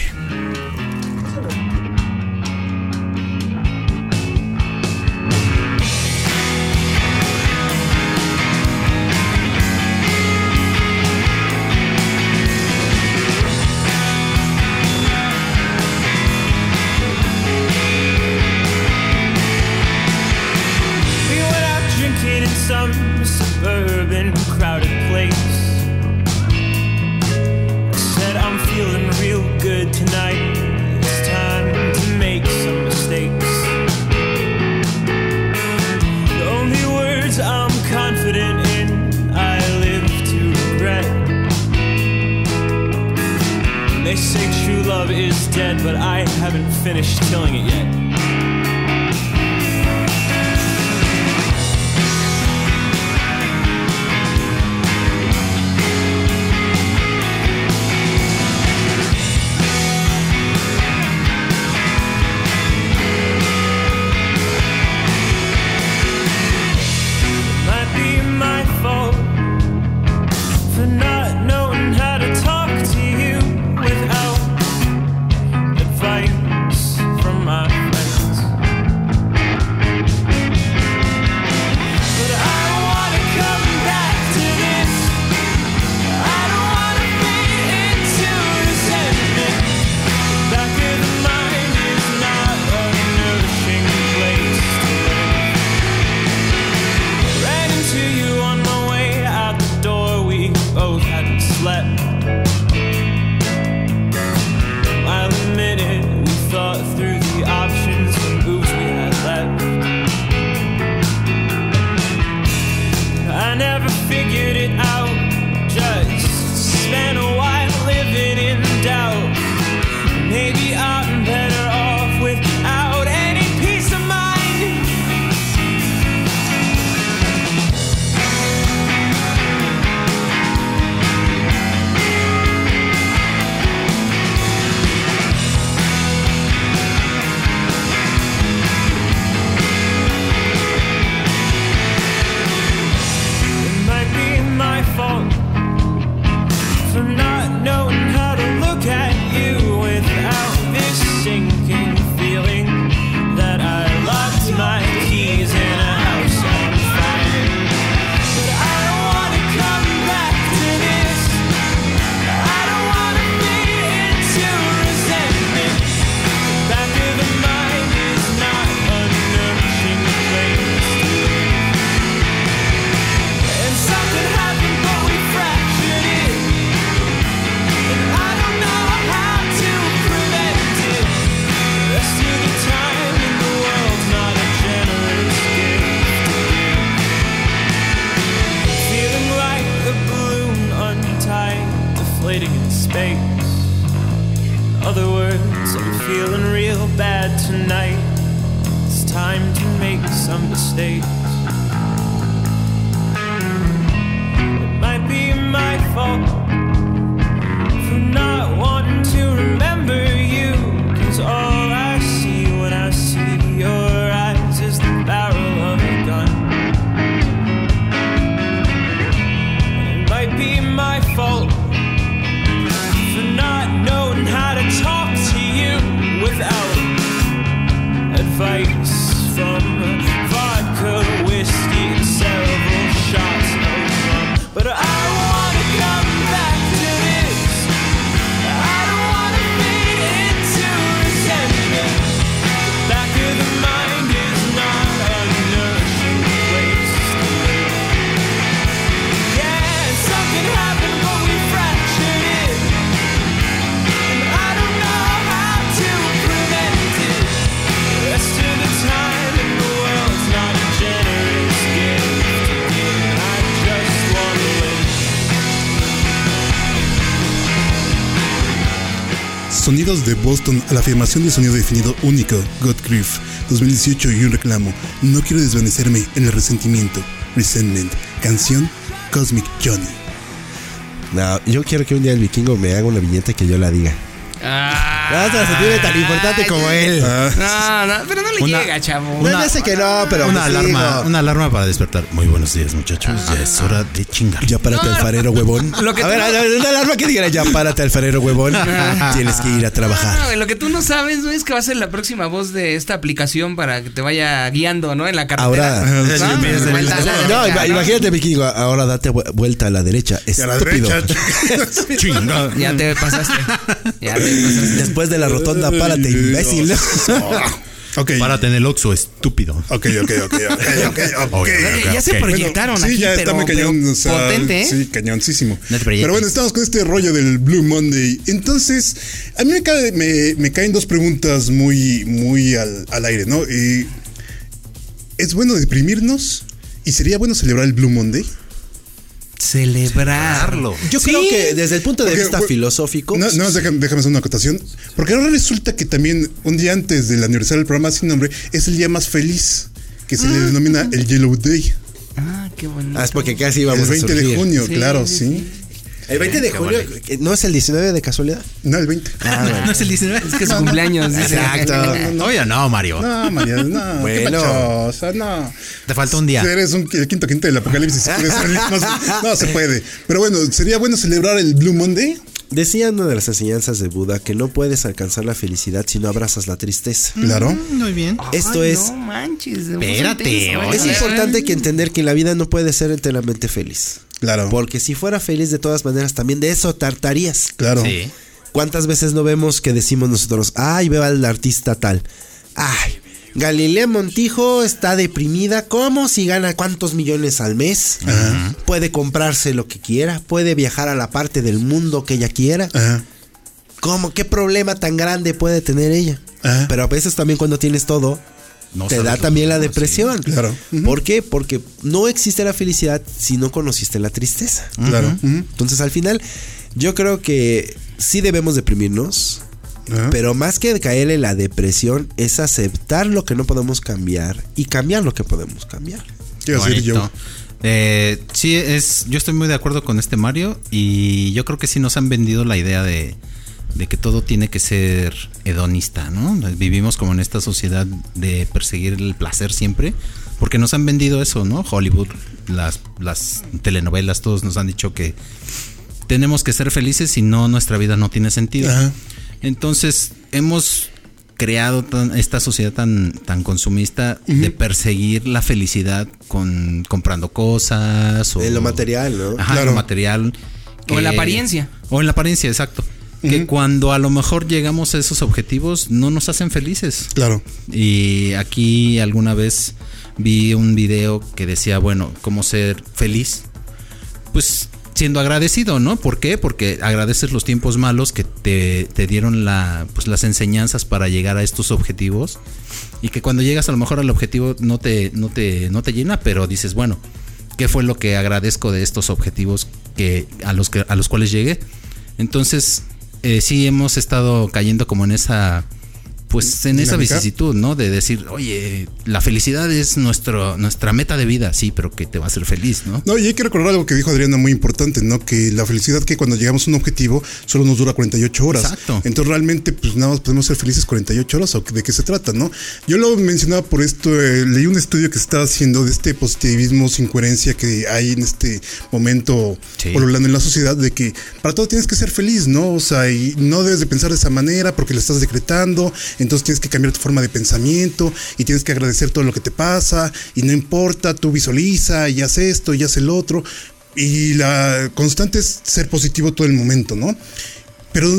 Boston a la afirmación de sonido definido único, God Grief, 2018 y un reclamo. No quiero desvanecerme en el resentimiento. Resentment. Canción Cosmic Johnny. Yo quiero que un día el vikingo me haga una viñeta que yo la diga. Ah, No, se tiene tan importante como él. No, no, pero no le Una- llega, chavo. No, ya sé que no, pero una alarma, digo. una alarma para despertar. Muy buenos días, muchachos. Ya es hora de chingar. Ya párate alfarero, huevón. Lo que a ver, no- a ver, una alarma que diga ya párate alfarero, huevón. Tienes que ir a Ah, trabajar. lo que tú no sabes, güey, es que va a ser la próxima voz de esta aplicación para que te vaya guiando, ¿no? En la carretera. Ahora- ¿No? A No, imagínate, vikingo, ahora date vu- vuelta a la derecha. A Estúpido. Ya te pasaste. Ya te pasaste. Después de la rotonda, párate, imbécil. ok. Párate en el Oxxo, estúpido. Ok, ok, ok, ok, ok, Ya, ya se proyectaron sí, aquí, ya pero, está muy cañón. pero o sea, potente, ¿eh? Sí, cañoncísimo. No. Pero bueno, estamos con este rollo del Blue Monday. Entonces, a mí me, cae- me, me caen dos preguntas muy, muy al, al aire, ¿no? Eh, ¿Es bueno deprimirnos? ¿Y sería bueno celebrar el Blue Monday? Celebrarlo. Yo creo que desde el punto de Porque, vista filosófico. No, no, déjame, déjame hacer una acotación. Porque ahora resulta que también un día antes del aniversario del programa sin nombre es el día más feliz, que se le denomina el Yellow Day. Ah, qué bonito. Ah, es porque casi vamos el 20 a de junio, Sí, claro, sí, sí. El 20 de junio, eh, ¿no es el 19 de casualidad? No, el 20. ¿No es el 19? Es que es su cumpleaños. dice. Exacto. Oye, no, Mario. No, María, no. Bueno. Qué pachosa, no. Te falta un día. Eres un, el quinto quinto del apocalipsis. si no, se- no se puede. Pero bueno, sería bueno celebrar el Blue Monday. Decía una de las enseñanzas de Buda que no puedes alcanzar la felicidad si no abrazas la tristeza. Claro. Muy bien. Esto Ay, es. No manches. Espérate, oye. Es ¿eh? importante que entender que la vida no puede ser enteramente feliz. Claro. Porque si fuera feliz de todas maneras, también de eso tartarías. Claro. Sí. ¿Cuántas veces no vemos que decimos nosotros, ay, veo al artista tal? Ay, Galilea Montijo está deprimida. ¿Cómo? Si gana cuántos millones al mes. Puede comprarse lo que quiera. Puede viajar a la parte del mundo que ella quiera. Ajá. ¿Cómo? ¿Qué problema tan grande puede tener ella? Ajá. Pero a veces también cuando tienes todo, No te da también la depresión. Claro. ¿Por qué? Porque no existe la felicidad si no conociste la tristeza. Claro. Entonces al final yo creo que sí debemos deprimirnos, pero más que caer en la depresión es aceptar lo que no podemos cambiar y cambiar lo que podemos cambiar. ¿Qué decir yo? Eh, sí, es, yo estoy muy de acuerdo con este Mario y yo creo que sí nos han vendido la idea de, de que todo tiene que ser hedonista, ¿no? Vivimos como en esta sociedad de perseguir el placer siempre, porque nos han vendido eso, ¿no? Hollywood, las, las telenovelas, todos nos han dicho que tenemos que ser felices, si no nuestra vida no tiene sentido. Ajá. Entonces, hemos creado tan- esta sociedad tan, tan consumista de perseguir la felicidad con comprando cosas o En lo material, ¿no? Ajá, en lo material. O en la apariencia. O en la apariencia, exacto. Que cuando a lo mejor llegamos a esos objetivos no nos hacen felices. Claro. Y aquí alguna vez vi un video que decía, bueno, cómo ser feliz. Pues siendo agradecido, ¿no? ¿Por qué? Porque agradeces los tiempos malos que te, te dieron la, pues, las enseñanzas para llegar a estos objetivos. Y que cuando llegas a lo mejor al objetivo no te, no te, no te llena, pero dices, bueno, ¿qué fue lo que agradezco de estos objetivos que, a, los que, a los cuales llegué? Entonces, eh, sí hemos estado cayendo como en esa pues en esa ¿Dinámica? vicisitud, ¿no? De decir, oye, la felicidad es nuestro, nuestra meta de vida, sí, pero que te va a hacer feliz, ¿no? No, y hay que recordar algo que dijo Adriana muy importante, ¿no? Que la felicidad que cuando llegamos a un objetivo solo nos dura 48 horas. Exacto. Entonces realmente pues nada más podemos ser felices 48 horas o de qué se trata, ¿no? Yo lo mencionaba por esto, eh, leí un estudio que se está haciendo de este positivismo sin coherencia que hay en este momento Sí. polulando en la sociedad de que para todo tienes que ser feliz, ¿no? O sea, y no debes de pensar de esa manera porque lo estás decretando, entonces tienes que cambiar tu forma de pensamiento y tienes que agradecer todo lo que te pasa y no importa, tú visualiza y haz esto y haz el otro. Y la constante es ser positivo todo el momento, ¿no? Pero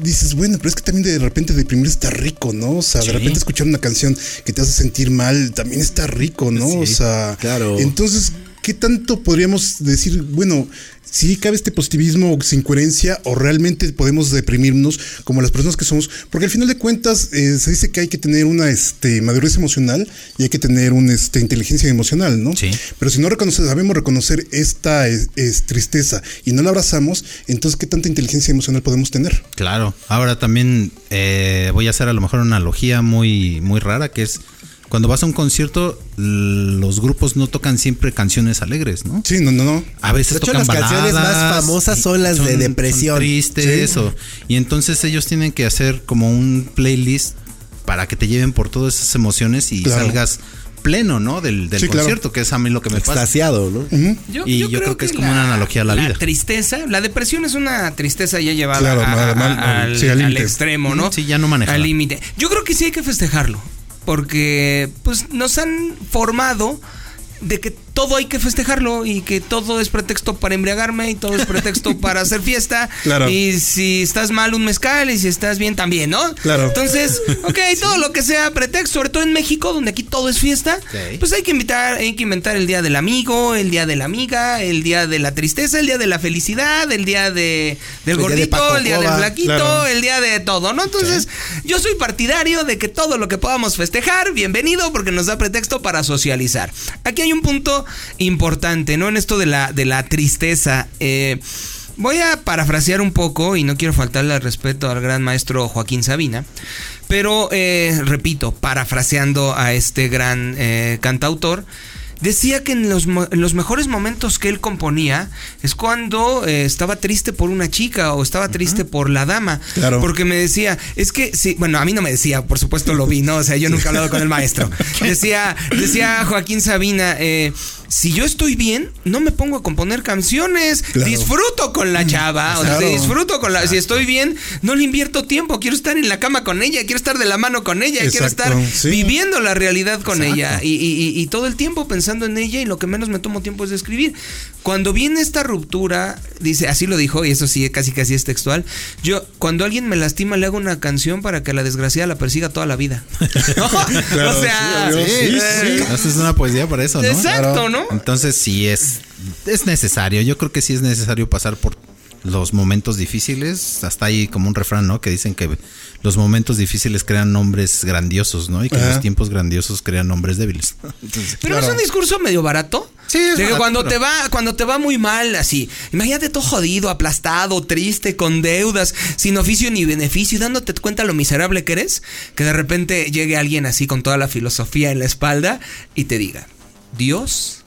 dices, bueno, pero es que también de repente deprimir está rico, ¿no? O sea, Sí. de repente escuchar una canción que te hace sentir mal también está rico, ¿no? o sea, claro. Entonces, ¿qué tanto podríamos decir, bueno, si cabe este positivismo sin coherencia o realmente podemos deprimirnos como las personas que somos? Porque al final de cuentas eh, se dice que hay que tener una este, madurez emocional y hay que tener una este, inteligencia emocional, ¿no? Sí. Pero si no reconoce- sabemos reconocer esta es- es tristeza y no la abrazamos, entonces ¿qué tanta inteligencia emocional podemos tener? Claro. Ahora también eh, voy a hacer a lo mejor una analogía muy, muy rara, que es cuando vas a un concierto, los grupos no tocan siempre canciones alegres, ¿no? Sí, no, no, no. A veces De hecho, tocan las canciones más famosas y son las de depresión. tristes, o- y entonces ellos tienen que hacer como un playlist para que te lleven por todas esas emociones y Claro. salgas pleno, ¿no? Del, del Sí, claro. concierto, que es a mí lo que me pasa. Extasiado, ¿no? Y yo creo que es como una analogía a la vida. tristeza, la depresión es una tristeza ya llevada Claro, a- mal- a- mal- al, sí, al extremo, ¿no? Sí, ya no manejarla. Al límite. Yo creo que sí hay que festejarlo, porque pues nos han formado de que todo hay que festejarlo y que todo es pretexto para embriagarme y todo es pretexto para hacer fiesta. Claro. Y si estás mal un mezcal y si estás bien también, ¿no? Claro. Entonces, ok, todo lo que sea pretexto, sobre todo en México, donde aquí todo es fiesta, pues hay que invitar, hay que inventar el día del amigo, el día de la amiga, el día de la tristeza, el día de la felicidad, el día de del El día de gordito, el día del flaquito, claro. el día de todo, ¿no? Entonces, yo soy partidario de que todo lo que podamos festejar, bienvenido, porque nos da pretexto para socializar. Aquí hay un punto importante, ¿no? En esto de la, de la tristeza. Eh, voy a parafrasear un poco, y no quiero faltarle al respeto al gran maestro Joaquín Sabina. Pero, eh, repito, parafraseando a este gran eh, cantautor, decía que en los, en los mejores momentos que él componía es cuando eh, estaba triste por una chica o estaba triste por la dama. Claro. Porque me decía, es que sí, bueno, a mí no me decía, por supuesto lo vi, ¿no? O sea, yo nunca he hablado con el maestro. Decía, decía Joaquín Sabina, eh, si yo estoy bien, no me pongo a componer canciones, Claro. disfruto con la chava, o sea, disfruto con la, si estoy bien, no le invierto tiempo, quiero estar en la cama con ella, quiero estar de la mano con ella, quiero estar sí. viviendo la realidad con Exacto. ella y, y- y- y todo el tiempo pensando en ella y lo que menos me tomo tiempo es de escribir. Cuando viene esta ruptura, dice, así lo dijo y eso sí, casi casi es textual, yo cuando alguien me lastima le hago una canción para que la desgraciada la persiga toda la vida. Claro, o sea, sí, sí, eh, sí. Esta es una poesía para eso, ¿no? Exacto, ¿no? Entonces sí es, es necesario. Yo creo que sí es necesario pasar por los momentos difíciles. Hasta hay como un refrán, ¿no? Que dicen que los momentos difíciles crean hombres grandiosos, ¿no? Y que Ajá. los tiempos grandiosos crean hombres débiles. Entonces, Pero es un discurso medio barato. Sí, es De que cuando pero- te va, cuando te va muy mal, así, imagínate todo jodido, aplastado, triste, con deudas, sin oficio ni beneficio, y dándote cuenta lo miserable que eres, que de repente llegue alguien así con toda la filosofía en la espalda y te diga, Dios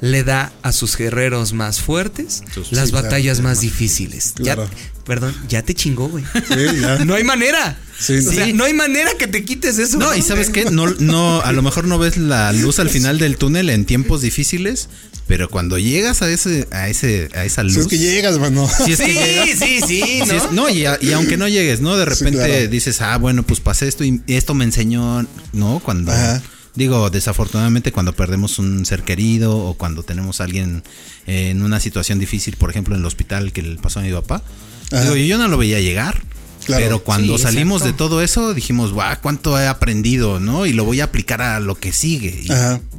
le da a sus guerreros más fuertes Sus- las sí, batallas claro. más difíciles. Ya- perdón, ya te chingó, güey. Sí, ya. No hay manera. Sí, o sea, sí. no hay manera que te quites eso. No, y sabes qué, no, no, a lo mejor no ves la luz al final del túnel en tiempos difíciles, pero cuando llegas a ese, a ese, a esa luz. Si es que llegas, mano. si es que Sí, llegas, sí, sí, Sí, ¿no? es- no, y, a- y aunque no llegues, ¿no? De Sí, repente claro. dices, ah, bueno, pues pasé esto y esto me enseñó, ¿no? Cuando, Ajá. Digo, desafortunadamente cuando perdemos un ser querido o cuando tenemos a alguien en una situación difícil, por ejemplo, en el hospital que le pasó a mi papá, digo, yo no lo veía llegar. Claro. Pero cuando Sí, salimos exacto. de todo eso, dijimos, guau, cuánto he aprendido, ¿no? Y lo voy a aplicar a lo que sigue.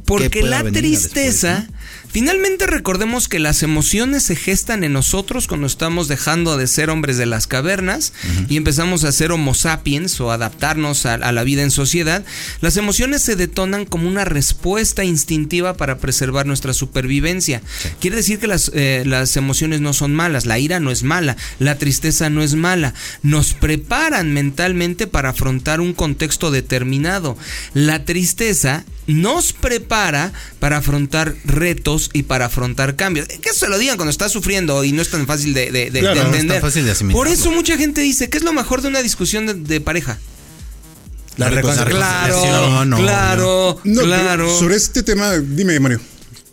Porque la tristeza después, Finalmente recordemos que las emociones se gestan en nosotros cuando estamos dejando de ser hombres de las cavernas y empezamos a ser homo sapiens o adaptarnos a, a la vida en sociedad. Las emociones se detonan como una respuesta instintiva para preservar nuestra supervivencia. Quiere decir que las, eh, las emociones no son malas, la ira no es mala, la tristeza no es mala. Nos preparan mentalmente para afrontar un contexto determinado. La tristeza nos prepara para afrontar retos y para afrontar cambios. Que se lo digan cuando estás sufriendo y no es tan fácil de, de- de- Claro, de no es tan entender. fácil de asimilar. Por eso mucha gente dice que es lo mejor de una discusión de, de pareja. La reconciliación. Claro, no, claro, No, claro. sobre este tema, dime, Mario.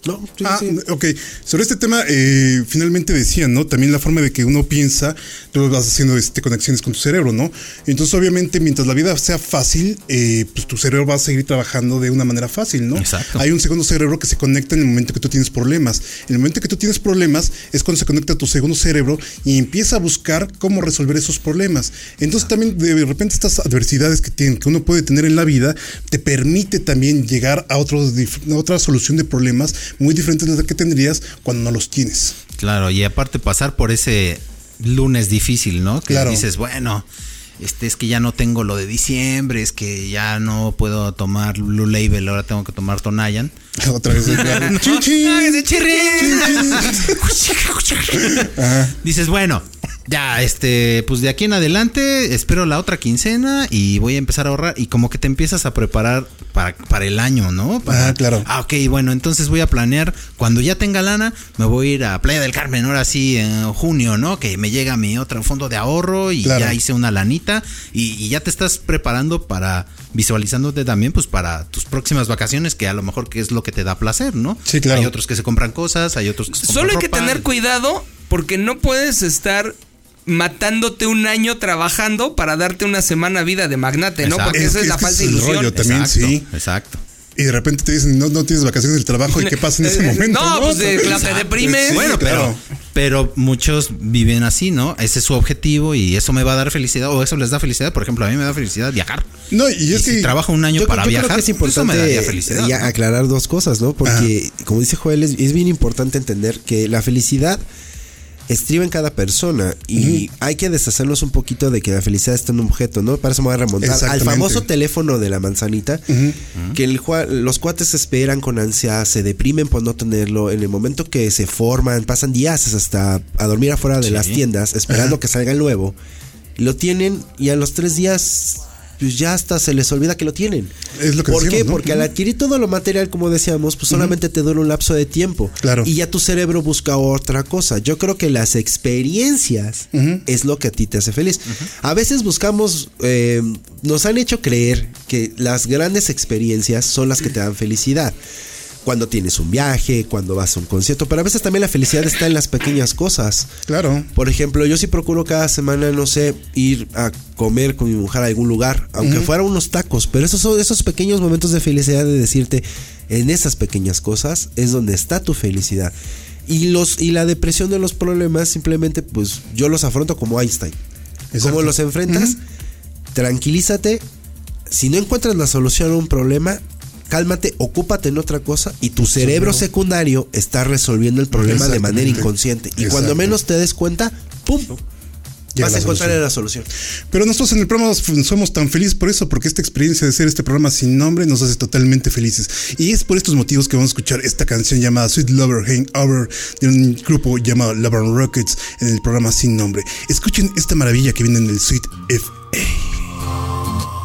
No, sí, Ah, sí. ok. Sobre este tema, eh, finalmente decían, ¿no? También la forma de que uno piensa, tú vas haciendo este, conexiones con tu cerebro, ¿no? Entonces, obviamente, mientras la vida sea fácil, eh, pues tu cerebro va a seguir trabajando de una manera fácil, ¿no? Exacto. Hay un segundo cerebro que se conecta en el momento que tú tienes problemas. En el momento que tú tienes problemas es cuando se conecta tu segundo cerebro y empieza a buscar cómo resolver esos problemas. Entonces, también de repente estas adversidades que, tienen, que uno puede tener en la vida te permite también llegar a, otros a otra solución de problemas muy diferentes de las que tendrías cuando no los tienes. Claro, y aparte pasar por ese lunes difícil, ¿no? Que Claro. dices, bueno, este es que ya no tengo lo de diciembre, es que ya no puedo tomar Blue Label, ahora tengo que tomar Tonayan. Otra vez. Chin. Dices, bueno, ya, este, pues de aquí en adelante espero la otra quincena y voy a empezar a ahorrar y como que te empiezas a preparar para, para el año, ¿no? Para- Ah, claro. Ah, ok, bueno, entonces voy a planear, cuando ya tenga lana, me voy a ir a Playa del Carmen, ahora sí, en junio, ¿no? Que me llega mi otro fondo de ahorro y Claro. ya hice una lanita y, y ya te estás preparando para, visualizándote también, pues para tus próximas vacaciones, que a lo mejor que es lo que te da placer, ¿no? Sí, claro. Hay otros que se compran cosas, hay otros que se compran Solo hay que tener cuidado porque no puedes estar matándote un año trabajando para darte una semana vida de magnate, ¿no? Exacto. Porque Es esa es la falsa es el ilusión. rollo también, Exacto, sí. Exacto. Y de repente te dicen, no, no tienes vacaciones del trabajo. ¿Y qué pasa en ese momento? no, pues, la- te deprimes. Sí, bueno, claro. pero, pero muchos viven así, ¿no? Ese es su objetivo y eso me va a dar felicidad o eso les da felicidad. Por ejemplo, a mí me da felicidad viajar. No, y es si que. trabajo un año Yo, para yo viajar, creo que es eso me daría felicidad. ya ¿no? aclarar dos cosas, ¿no? Porque, como dice Joel, es, es bien importante entender que la felicidad estriba en cada persona y hay que deshacernos un poquito de que la felicidad está en un objeto, ¿no? Para eso me voy a remontar al famoso teléfono de la manzanita, que el, los cuates esperan con ansia, se deprimen por no tenerlo, en el momento que se forman, pasan días hasta a dormir afuera de Sí. las tiendas, esperando que salga el nuevo, lo tienen y a los tres días... Pues ya hasta se les olvida que lo tienen. Es lo que ¿Por qué? Porque al adquirir todo lo material, como decíamos, pues solamente te dura un lapso de tiempo. Claro. Y ya tu cerebro busca otra cosa. Yo creo que las experiencias es lo que a ti te hace feliz. A veces buscamos, eh, nos han hecho creer que las grandes experiencias son las que te dan felicidad. Cuando tienes un viaje, cuando vas a un concierto, pero a veces también la felicidad está en las pequeñas cosas. Claro. Por ejemplo, yo sí procuro cada semana, no sé, ir a comer con mi mujer a algún lugar, aunque fuera unos tacos, pero esos son esos pequeños momentos de felicidad de decirte, en esas pequeñas cosas es donde está tu felicidad. Y los y la depresión de los problemas simplemente pues yo los afronto como Einstein. Exacto. ¿Cómo los enfrentas? Tranquilízate. Si no encuentras la solución a un problema, cálmate, ocúpate en otra cosa y tu cerebro secundario está resolviendo el problema de manera inconsciente. Y cuando menos te des cuenta, ¡pum! Vas a encontrar la solución. Pero nosotros en el programa somos tan felices por eso, porque esta experiencia de ser este programa sin nombre nos hace totalmente felices. Y es por estos motivos que vamos a escuchar esta canción llamada Sweet Lover Hangover de un grupo llamado Lover Rockets en el programa sin nombre. Escuchen esta maravilla que viene en el Sweet FA.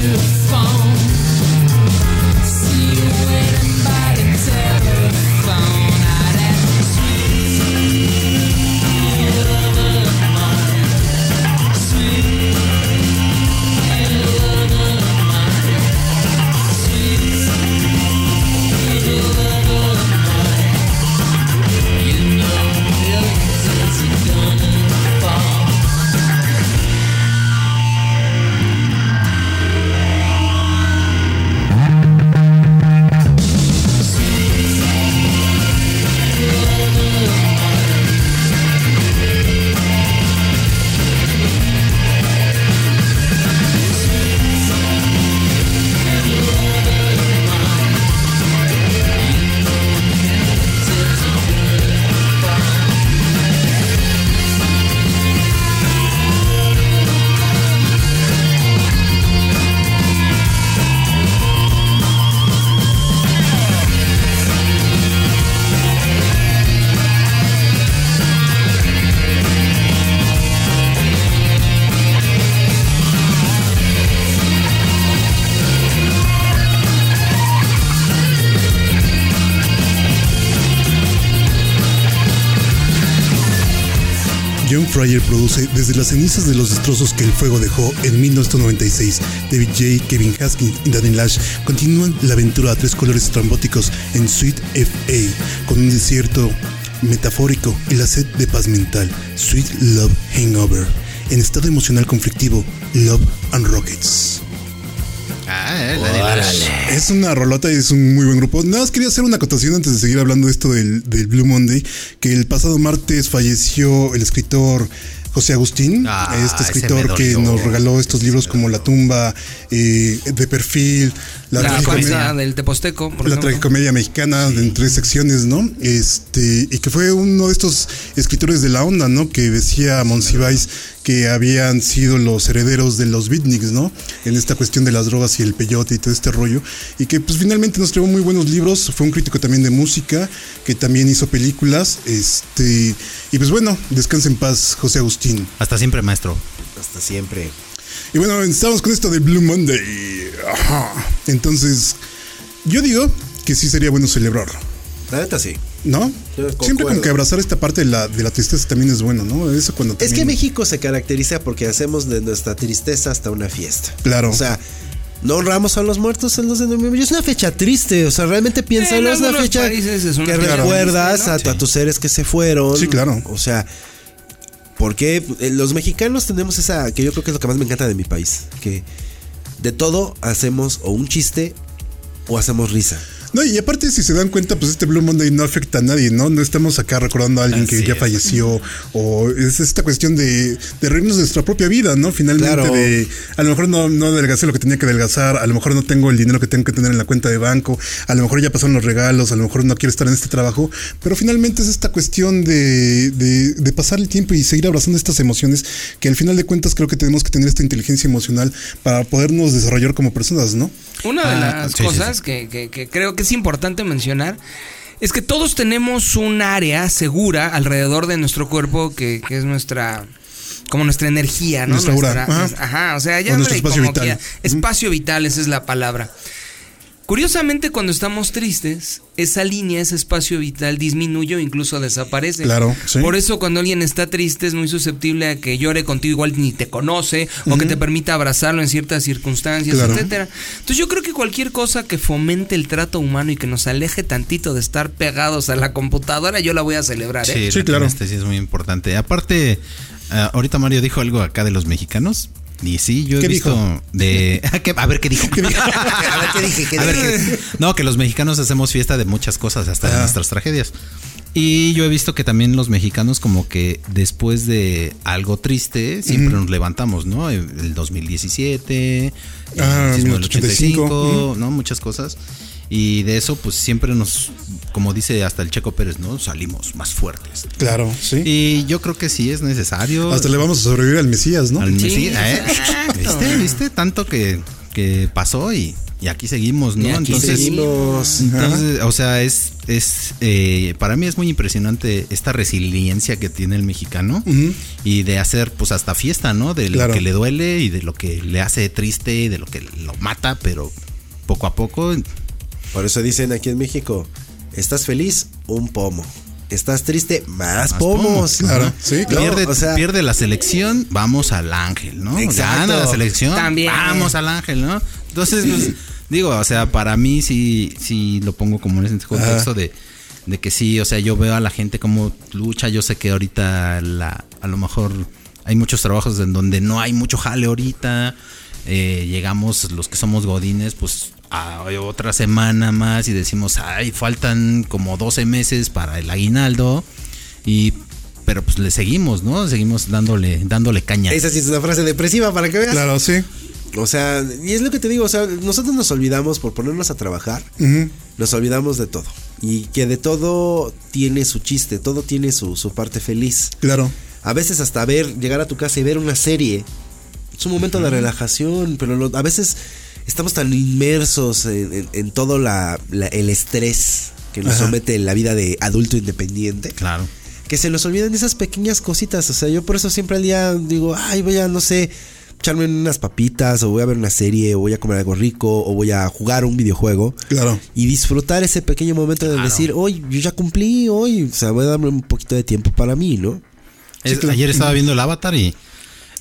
To Fryer produce Desde las cenizas de los destrozos que el fuego dejó en 1996. David J., Kevin Haskins y Danny Lash continúan la aventura a tres colores estrambóticos en Sweet FA, con un desierto metafórico y la sed de paz mental, Sweet Love Hangover, en estado emocional conflictivo, Love and Rockets. Eh. Es una rolota y es un muy buen grupo. Nada más quería hacer una acotación antes de seguir hablando de esto del, del Blue Monday, que el pasado martes falleció el escritor José Agustín, Ah, este escritor que nos regaló estos libros como La tumba, eh, De perfil, La, La tragicomedia- del Teposteco, por la tragicomedia mexicana en tres secciones, ¿no? Este, y que fue uno de estos escritores de la onda, ¿no? Que decía Monsiváis que habían sido los herederos de los beatniks, ¿no? En esta cuestión de las drogas y el peyote y todo este rollo. Y que pues finalmente nos trajo muy buenos libros. Fue un crítico también de música, que también hizo películas. Este, y pues bueno, descansa en paz, José Agustín. Hasta siempre, maestro. Hasta siempre. Y bueno, estamos con esto de Blue Monday. Ajá. Entonces, yo digo que sí sería bueno celebrarlo. La neta sí. ¿No? Yo Siempre como que abrazar esta parte de la, de la tristeza también es bueno, ¿no? Eso cuando Es que México se caracteriza porque hacemos de nuestra tristeza hasta una fiesta. Claro. O sea, no honramos a los muertos el 2 de noviembre. Es una fecha triste, o sea, realmente piénsalo, En es una fecha países es una que fecha recuerdas triste, ¿no? a, a tus seres que se fueron. Sí, claro. O sea, porque eh, los mexicanos tenemos esa, que yo creo que es lo que más me encanta de mi país, que de todo hacemos o un chiste o hacemos risa. No, y aparte, si se dan cuenta, pues este Blue Monday no afecta a nadie, ¿no? No estamos acá recordando a alguien que ya es. falleció. O es esta cuestión de, de reírnos de nuestra propia vida, ¿no? Finalmente, Claro. de a lo mejor no, no adelgacé lo que tenía que adelgazar, a lo mejor no tengo el dinero que tengo que tener en la cuenta de banco, a lo mejor ya pasaron los regalos, a lo mejor no quiero estar en este trabajo. Pero finalmente es esta cuestión de, de, de pasar el tiempo y seguir abrazando estas emociones que al final de cuentas creo que tenemos que tener esta inteligencia emocional para podernos desarrollar como personas, ¿no? Una de Ah, las sí, sí, cosas sí. Que, que- que creo que es importante mencionar es que todos tenemos un área segura alrededor de nuestro cuerpo que, que es nuestra como nuestra energía, ¿no? Nuestra ajá. nuestra- ajá, o sea, O ya nuestro espacio vital. Espacio vital, esa es la palabra. Curiosamente, cuando estamos tristes, esa línea, ese espacio vital disminuye o incluso desaparece. Claro, sí. Por eso cuando alguien está triste es muy susceptible a que llore contigo igual ni te conoce o que te permita abrazarlo en ciertas circunstancias, Claro. etcétera. Entonces yo creo que cualquier cosa que fomente el trato humano y que nos aleje tantito de estar pegados a la computadora, yo la voy a celebrar, ¿eh? Sí, claro. Este sí es muy importante. Aparte, ah, ahorita Mario dijo algo acá de los mexicanos. Y sí, yo he ¿Qué visto dijo? de. ¿Qué- A ver qué dijo. a ver qué dije. A ver, ¿qué- No, que los mexicanos hacemos fiesta de muchas cosas, hasta de Ah. nuestras tragedias. Y yo he visto que también los mexicanos, como que después de algo triste, siempre nos levantamos, ¿no? El el 2017, el Ah, del 1985, 85, ¿no? Muchas cosas. Y de eso, pues siempre nos, como dice hasta el Checo Pérez, ¿no? Salimos más fuertes. Claro, sí. Y yo creo que sí es necesario. Hasta le vamos a sobrevivir al Mesías, ¿no? al Sí, Mesías, ¿eh? ¿Viste? ¿Viste? Tanto que, que pasó y, y aquí seguimos, ¿no? Y aquí Entonces, seguimos. entonces, o sea, es, es eh, para mí es muy impresionante esta resiliencia que tiene el mexicano y de hacer pues hasta fiesta, ¿no? De Claro. lo que le duele y de lo que le hace triste y de lo que lo mata, pero poco a poco Por eso dicen aquí en México, ¿estás feliz? Un pomo. ¿Estás triste? Más, Más pomos. pomos, claro. Sí, claro. pierde, o sea- pierde la selección, vamos al ángel, ¿no? Exacto. Gana la selección, También. vamos al ángel, ¿no? Entonces, pues, digo, o sea, para mí sí, sí lo pongo como en ese contexto de, de que sí, o sea, yo veo a la gente como lucha, yo sé que ahorita la, a lo mejor hay muchos trabajos en donde no hay mucho jale ahorita, eh, llegamos los que somos godines, pues a otra semana más y decimos, ay, faltan como 12 meses para el aguinaldo y pero pues le seguimos, ¿no? Seguimos dándole dándole caña. Esa sí es una frase depresiva para que veas. Claro, sí. O sea, y es lo que te digo, o sea, nosotros nos olvidamos por ponernos a trabajar, nos olvidamos de todo. Y que de todo tiene su chiste, todo tiene su, su parte feliz. Claro. A veces hasta ver, llegar a tu casa y ver una serie. Es un momento de relajación, pero lo- a veces estamos tan inmersos en, en- en todo la, la- el estrés que nos Ajá. somete la vida de adulto independiente. Claro. que se nos olvidan esas pequeñas cositas. O sea, yo por eso siempre al día digo, ay, voy a, no sé, echarme unas papitas, o voy a ver una serie, o voy a comer algo rico, o voy a jugar un videojuego. Claro. Y disfrutar ese pequeño momento de decir, hoy yo ya cumplí, hoy, o sea, voy a darme un poquito de tiempo para mí, ¿no? Es- claro. Ayer estaba viendo el Avatar y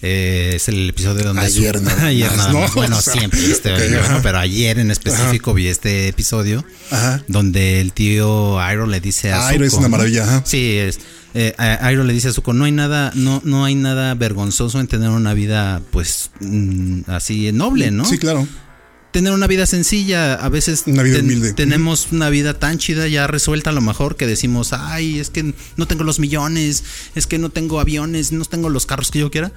eh, es el episodio donde Ayer nada ayer más, ¿no? Bueno, O sea, siempre este, ¿no? ajá. pero ayer en específico vi este episodio Ajá. donde el tío Iroh le dice a Ah, Iroh es Zuko, una ¿no? maravilla, ajá. Sí, es eh, Iroh le dice a Zuko, no hay nada no no hay nada vergonzoso en tener una vida pues mm, así noble, ¿no? Sí, claro. tener una vida sencilla. A veces Una vida humilde. tenemos una vida tan chida ya resuelta a lo mejor que decimos, ay, es que no tengo los millones, es que no tengo aviones, no tengo los carros que yo quiera.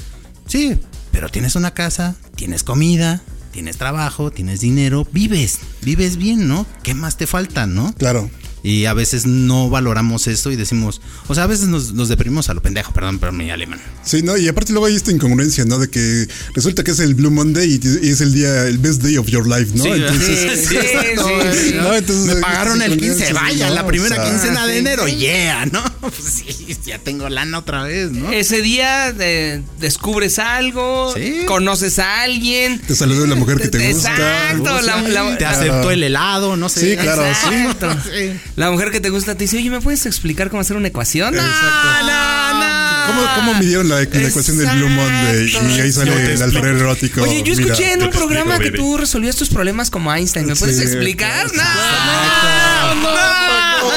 Sí, pero tienes una casa, tienes comida, tienes trabajo, tienes dinero, vives, vives bien, ¿no? ¿Qué más te falta, no? Claro. Y a veces no valoramos eso y decimos, o sea, a veces nos, nos deprimimos a lo pendejo, perdón, pero mi alemán. Sí, no, y aparte luego hay esta incongruencia, ¿no? De que resulta que es el Blue Monday y y es el día, el best day of your life, ¿no? Sí, Entonces, Sí, sí, sí, sí. no, entonces, Me pagaron el estas 15, incongruencias, vaya, ¿no? la primera O sea, quincena de enero, yeah, ¿no? Pues sí, ya tengo lana otra vez, ¿no? Ese día eh, descubres algo, Sí. conoces a alguien. Te saludó la mujer que te gusta. Exacto, la, la- Te aceptó el helado, no sé. Sí, claro, sí. Exacto. La mujer que te gusta te dice, oye, ¿me puedes explicar cómo hacer una ecuación? No, no, no. ¿Cómo, cómo midieron la, la ecuación del Blue Monday? Y ahí sale el alfred erótico. Oye, yo Mira. escuché en un programa que tú resolvías tus problemas como Einstein. ¿Me puedes Sí, explicar? No, Exacto. no, no, no.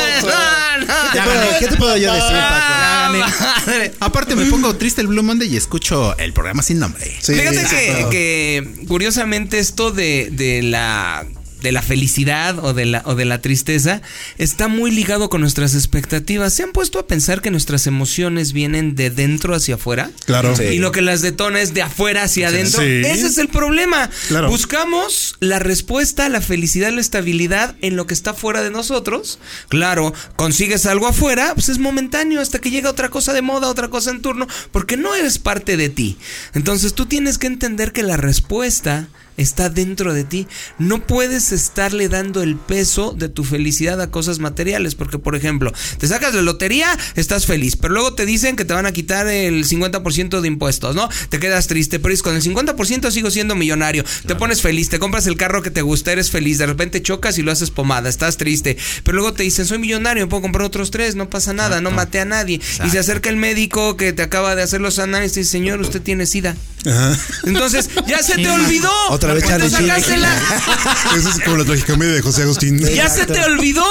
¿Qué te puedo- ¿Qué te puedo yo decir, Paco? Madre. Aparte me pongo triste el Blue Monday y escucho el programa sin nombre. Sí, Fíjate que, exacto. que, curiosamente esto de, de la de la felicidad o de la o de la tristeza está muy ligado con nuestras expectativas. ¿Se han puesto a pensar que nuestras emociones vienen de dentro hacia afuera? Claro. Sí. Y lo que las detona es de afuera hacia adentro. Sí. Ese es el problema. Claro. Buscamos la respuesta la felicidad, la estabilidad en lo que está fuera de nosotros. Claro, consigues algo afuera, pues es momentáneo hasta que llega otra cosa de moda, otra cosa en turno, porque no eres parte de ti. Entonces tú tienes que entender que la respuesta está dentro de ti. No puedes estarle dando el peso de tu felicidad a cosas materiales, porque por ejemplo, te sacas la lotería, estás feliz, pero luego te dicen que te van a quitar el 50% de impuestos, ¿no? Te quedas triste, pero dices, con el 50% sigo siendo millonario. Te pones feliz, te compras el carro que te gusta, eres feliz, de repente chocas y lo haces pomada, estás triste, pero luego te dicen, soy millonario, puedo comprar otros tres, no pasa nada, no maté a nadie. Y se acerca el médico que te acaba de hacer los análisis señor, usted tiene sida. Ajá. Entonces, ya se te olvidó. Otra vez Charlie Sheen. Eso es como la tragicomedia de José Agustín. ya se te olvidó.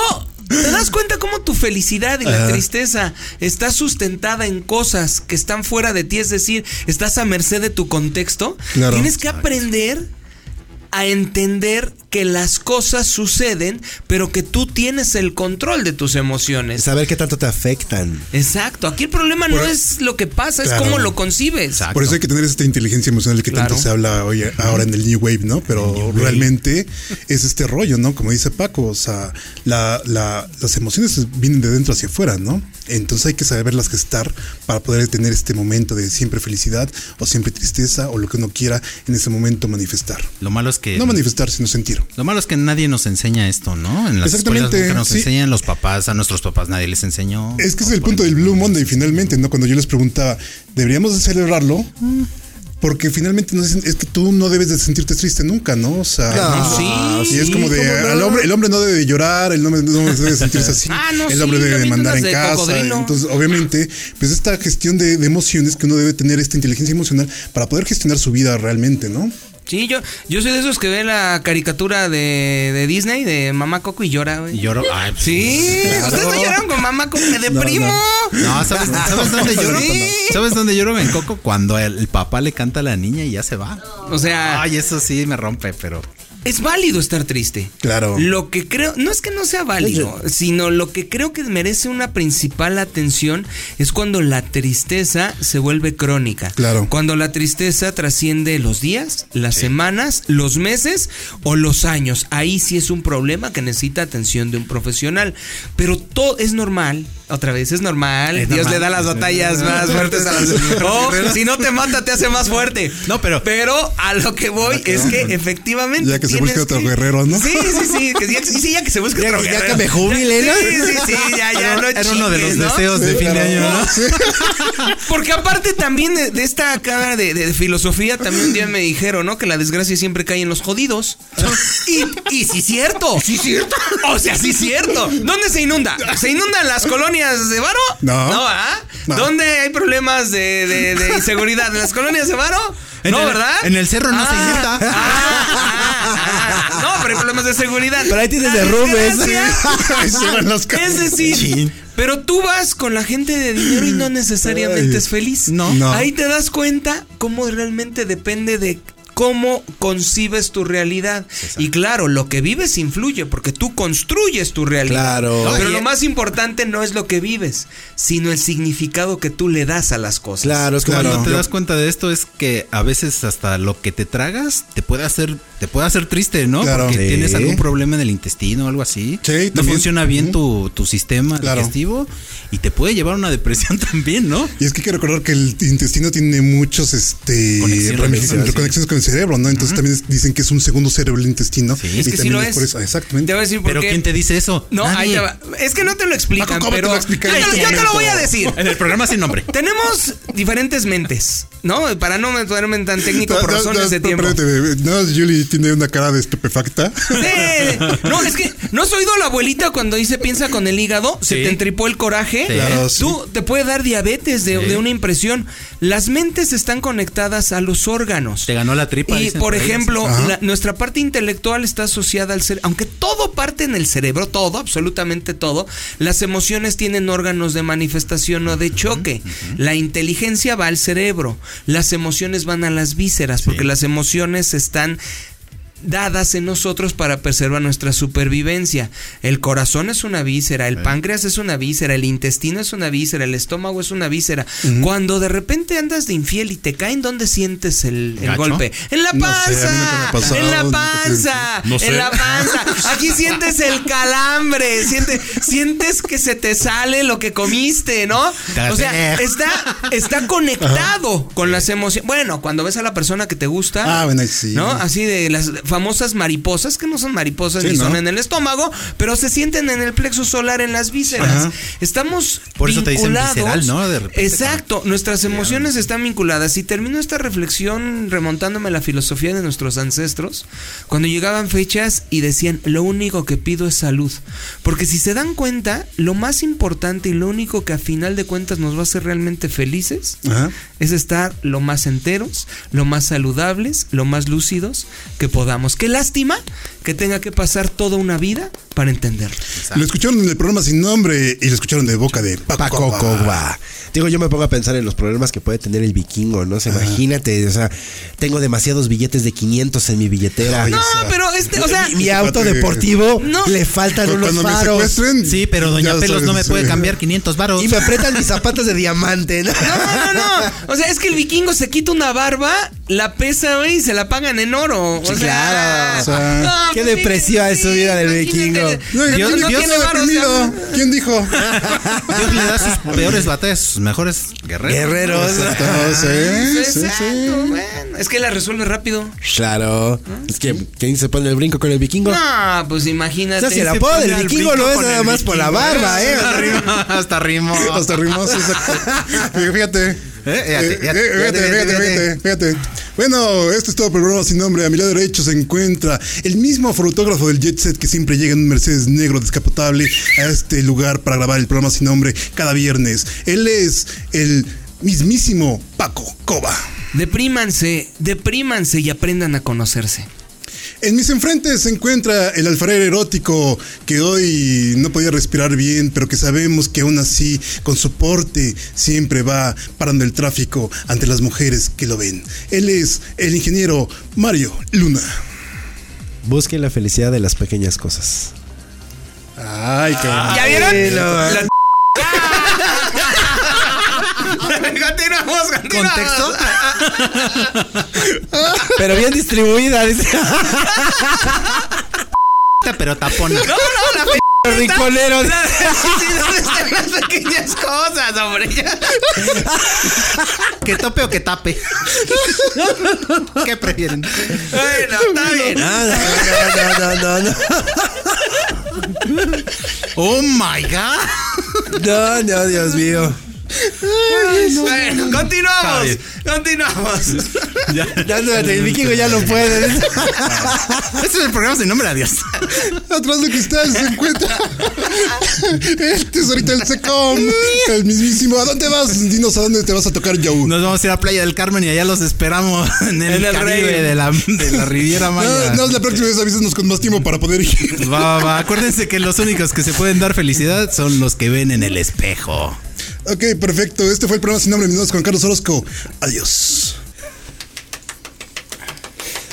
¿Te das cuenta cómo tu felicidad y la tristeza está sustentada en cosas que están fuera de ti? Es decir, estás a merced de tu contexto. Claro. Tienes que aprender a entender que las cosas suceden, pero que tú tienes el control de tus emociones. Saber qué tanto te afectan. Exacto. Aquí el problema no es lo que pasa, Claro. es cómo lo concibes. Exacto. Por eso hay que tener esta inteligencia emocional que Claro. tanto se habla hoy ahora en el New Wave, ¿no? Pero realmente es este rollo, ¿no? Como dice Paco, o sea, la, la- las emociones vienen de dentro hacia afuera, ¿no? Entonces hay que saberlas gestar para poder tener este momento de siempre felicidad o siempre tristeza o lo que uno quiera en ese momento manifestar. Lo malo es que No manifestar, sino sentir. Lo malo es que nadie nos enseña esto, ¿no? En las Exactamente, escuelas nunca nos sí. enseñan los papás, a nuestros papás nadie les enseñó. Es que es el punto del Blue Monday finalmente, ¿no? Cuando yo les preguntaba, ¿deberíamos de celebrarlo? Porque finalmente nos dicen, es que tú no debes de sentirte triste nunca, ¿no? O sea, No, sí, y es como de, al hombre, el hombre no debe de llorar, el hombre no debe de sentirse así, Ah, no, el hombre debe de mandar en de casa. cocodrilo. Entonces, obviamente, pues esta gestión de, de emociones que uno debe tener esta inteligencia emocional para poder gestionar su vida realmente, ¿no? Sí, yo, yo soy de esos que ve la caricatura de, de Disney, de Mamá Coco y llora, güey. Y lloro. Ay, pues, Sí, ustedes no lloraron con mamá Coco, me deprimo. No, ¿sabes, ¿sabes dónde lloro? Sí. ¿Sabes dónde lloro en Coco? Cuando el, el papá le canta a la niña y ya se va. O sea, Ay, eso sí me rompe, pero. Es válido estar triste. Claro. Lo que creo, no es que no sea válido, sino lo que creo que merece una principal atención es cuando la tristeza se vuelve crónica. Claro. Cuando la tristeza trasciende los días, las semanas, los meses o los años. Ahí sí es un problema que necesita atención de un profesional. Pero todo es normal. Otra vez es normal. Es Dios normal. le da las batallas más fuertes a las. Oh, si no te mata, te hace más fuerte. No, pero- Pero a lo que voy es que efectivamente. Ya que se busque otro guerrero, ¿no? Sí, sí, sí. Que ya, sí, ya que se busque Ya- otro ya guerrero. que me jubile, ¿no? Sí, sí, sí. Ya, ya, no Era uno de los deseos de fin de año, ¿no? Porque aparte también de, de esta cara de, de filosofía, también un día me dijeron, ¿no? Que la desgracia siempre cae en los jodidos. Y, y sí cierto. Sí cierto. O sea, sí es cierto. ¿Dónde se inunda? ¿Se inundan las colonias de Varo? No. No, ¿ah? No. ¿Dónde hay problemas de, de- de inseguridad? ¿En las colonias de Varo? En no, el- ¿verdad? en el cerro no se Ah, inunda. ah, ah, ah. No, pero hay problemas de seguridad. Pero ahí tienes derrumbes. se es decir, pero tú vas con la gente de dinero y no necesariamente Ay. es feliz. No. No. Ahí te das cuenta cómo realmente depende de cómo concibes tu realidad. Y claro, lo que vives influye porque tú construyes tu realidad. Claro. Pero lo más importante no es lo que vives, sino el significado que tú le das a las cosas. Claro, es Claro. Cuando te das cuenta de esto es que a veces hasta lo que te tragas te puede hacer te puede hacer triste, ¿no? Claro. Porque Sí. tienes algún problema en el intestino o algo así. Sí, no también. funciona bien tu, tu sistema Claro. digestivo y te puede llevar a una depresión también, ¿no? Y es que hay que recordar que el intestino tiene muchos este Conexiones. ramificaciones, conexiones con el cerebro, ¿no? Entonces también dicen que es un segundo cerebro el intestino. Sí, y Es que sí lo es. por eso- exactamente. Te voy a decir por Pero qué. ¿quién te dice eso? No, ahí Nadie. te va. Es que no te lo explican, ¿cómo te pero lo explican yo, este te lo voy a decir. En el programa sin nombre. Tenemos diferentes mentes. ¿No? Para no meterme en tan técnico por razones de tiempo. espérate, No, Julie tiene una cara de estupefacta. Sí. No, es que ¿no has oído a la abuelita cuando dice piensa con el hígado? Se te entripó el coraje. Sí. Claro, sí. Tú te puede dar diabetes de, una impresión. Las mentes están conectadas a los órganos. Te ganó la tripa. Y por ejemplo, la- nuestra parte intelectual está asociada al cerebro. Aunque todo parte en el cerebro, todo, absolutamente todo, las emociones tienen órganos de manifestación o de choque. La inteligencia va al cerebro, las emociones van a las vísceras, porque las emociones están dadas en nosotros para preservar nuestra supervivencia. El corazón es una víscera, el páncreas es una víscera, el intestino es una víscera, el estómago es una víscera. Cuando de repente andas de infiel y te caen, ¿dónde sientes el, golpe? En la No sé, panza, me pasado, en la panza, No sé. en la panza. Aquí sientes el calambre, sientes, sientes que se te sale lo que comiste, ¿no? O sea, está, está conectado con las emociones. Bueno, cuando ves a la persona que te gusta, Ah, bueno, sí. ¿no? Así de las famosas mariposas, que no son mariposas Sí, ni ¿no? son en el estómago, pero se sienten en el plexo solar, en las vísceras. Ajá. Estamos Por eso te dicen vinculados. visceral, ¿no? De repente, Exacto, nuestras emociones están vinculadas. Y termino esta reflexión remontándome a la filosofía de nuestros ancestros, cuando llegaban fechas y decían, lo único que pido es salud. Porque si se dan cuenta, lo más importante y lo único que a final de cuentas nos va a hacer realmente felices Ajá. es estar lo más enteros, lo más saludables, lo más lúcidos que podamos. Qué lástima que tenga que pasar toda una vida para entenderlo. Lo escucharon en el programa sin nombre y lo escucharon de boca de Paco, Paco Coba. Coba. Digo, yo me pongo a pensar en los problemas que puede tener el vikingo, ¿no? O sea, imagínate, o sea, tengo demasiados billetes de 500 en mi billetera. No, pero este, o sea, mi, mi auto deportivo No. le faltan Cuando unos secuestren. Sí, pero Doña Pelos no me puede sí. cambiar 500 varos. Y me apretan mis zapatos de diamante, ¿no? No, no, no. O sea, es que el vikingo se quita una barba, la pesa, güey, y se la pagan en oro. O Sí, sea, claro. O sea, qué pues, depresiva es su vida del imagínate. No, No, ¿quién, no quién tiene o ¿Quién dijo? Dios le da sus peores batallas sus mejores guerreros. Guerreros. Exacto, sí, sí, Exacto, sí. bueno, es que la resuelve rápido. Claro. Es que, ¿quién se pone el brinco con el vikingo? No, pues O imagínate. sea, si se apodo pone del vikingo no es nada más por la barba, ¿eh? Hasta rimo. Hasta exacto. Fíjate. Fíjate, fíjate, fíjate. Bueno, esto es todo por el programa sin nombre. A mi lado derecho se encuentra el mismo fotógrafo del Jet Set que siempre llega en un Mercedes negro descapotable a este lugar para grabar el programa sin nombre cada viernes. Él es el mismísimo Paco Coba. Deprímanse, deprímanse y aprendan a conocerse. En mis enfrentes se encuentra el alfarero erótico que hoy no podía respirar bien, pero que sabemos que aún así, con soporte, siempre va parando el tráfico ante las mujeres que lo ven. Él es el ingeniero Mario Luna. Busquen la felicidad de las pequeñas cosas. Ay, qué ¿Ya vieron? La- continuamos, continuamos. ¿Contexto? Pero bien distribuida, dice. Pero tapón. No, no, la fe- Rinconero. la- sí, ¿dónde están las pequeñas cosas, hombre? ¿Que tope o que tape? ¿Qué prefieren? Bueno, está bien. No, no, no, no, no. Oh my god. No, no, Dios mío. Bueno, continuamos. Continuamos. Ya no, el vikingo ya no puede. Este es el programa sin nombre, adiós. Atrás de cristal se encuentra el tesorito del Secom. El mismísimo. ¿A dónde vas? Dinos a dónde te vas a tocar, Joe. Nos vamos a ir a Playa del Carmen y allá los esperamos en el, En el Caribe Rey. de la, de la Riviera Maya. No, no, la próxima vez avísanos con más tiempo para poder ir. Va, va, va. Acuérdense que los únicos que se pueden dar felicidad son los que ven en el espejo. Ok, perfecto. Este fue el programa sin nombre. Mi nombre es Juan Carlos Orozco. Adiós.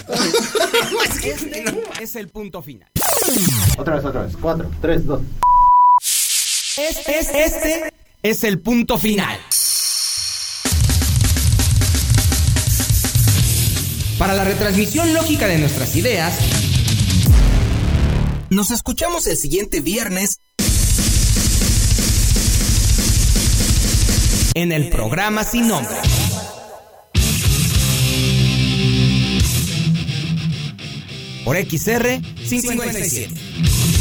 Es el punto final. Otra vez, otra vez. Cuatro, tres, dos. Es- es- este es el punto final. Para la retransmisión lógica de nuestras ideas, nos escuchamos el siguiente viernes en el programa Sin Nombre. Por XR 557.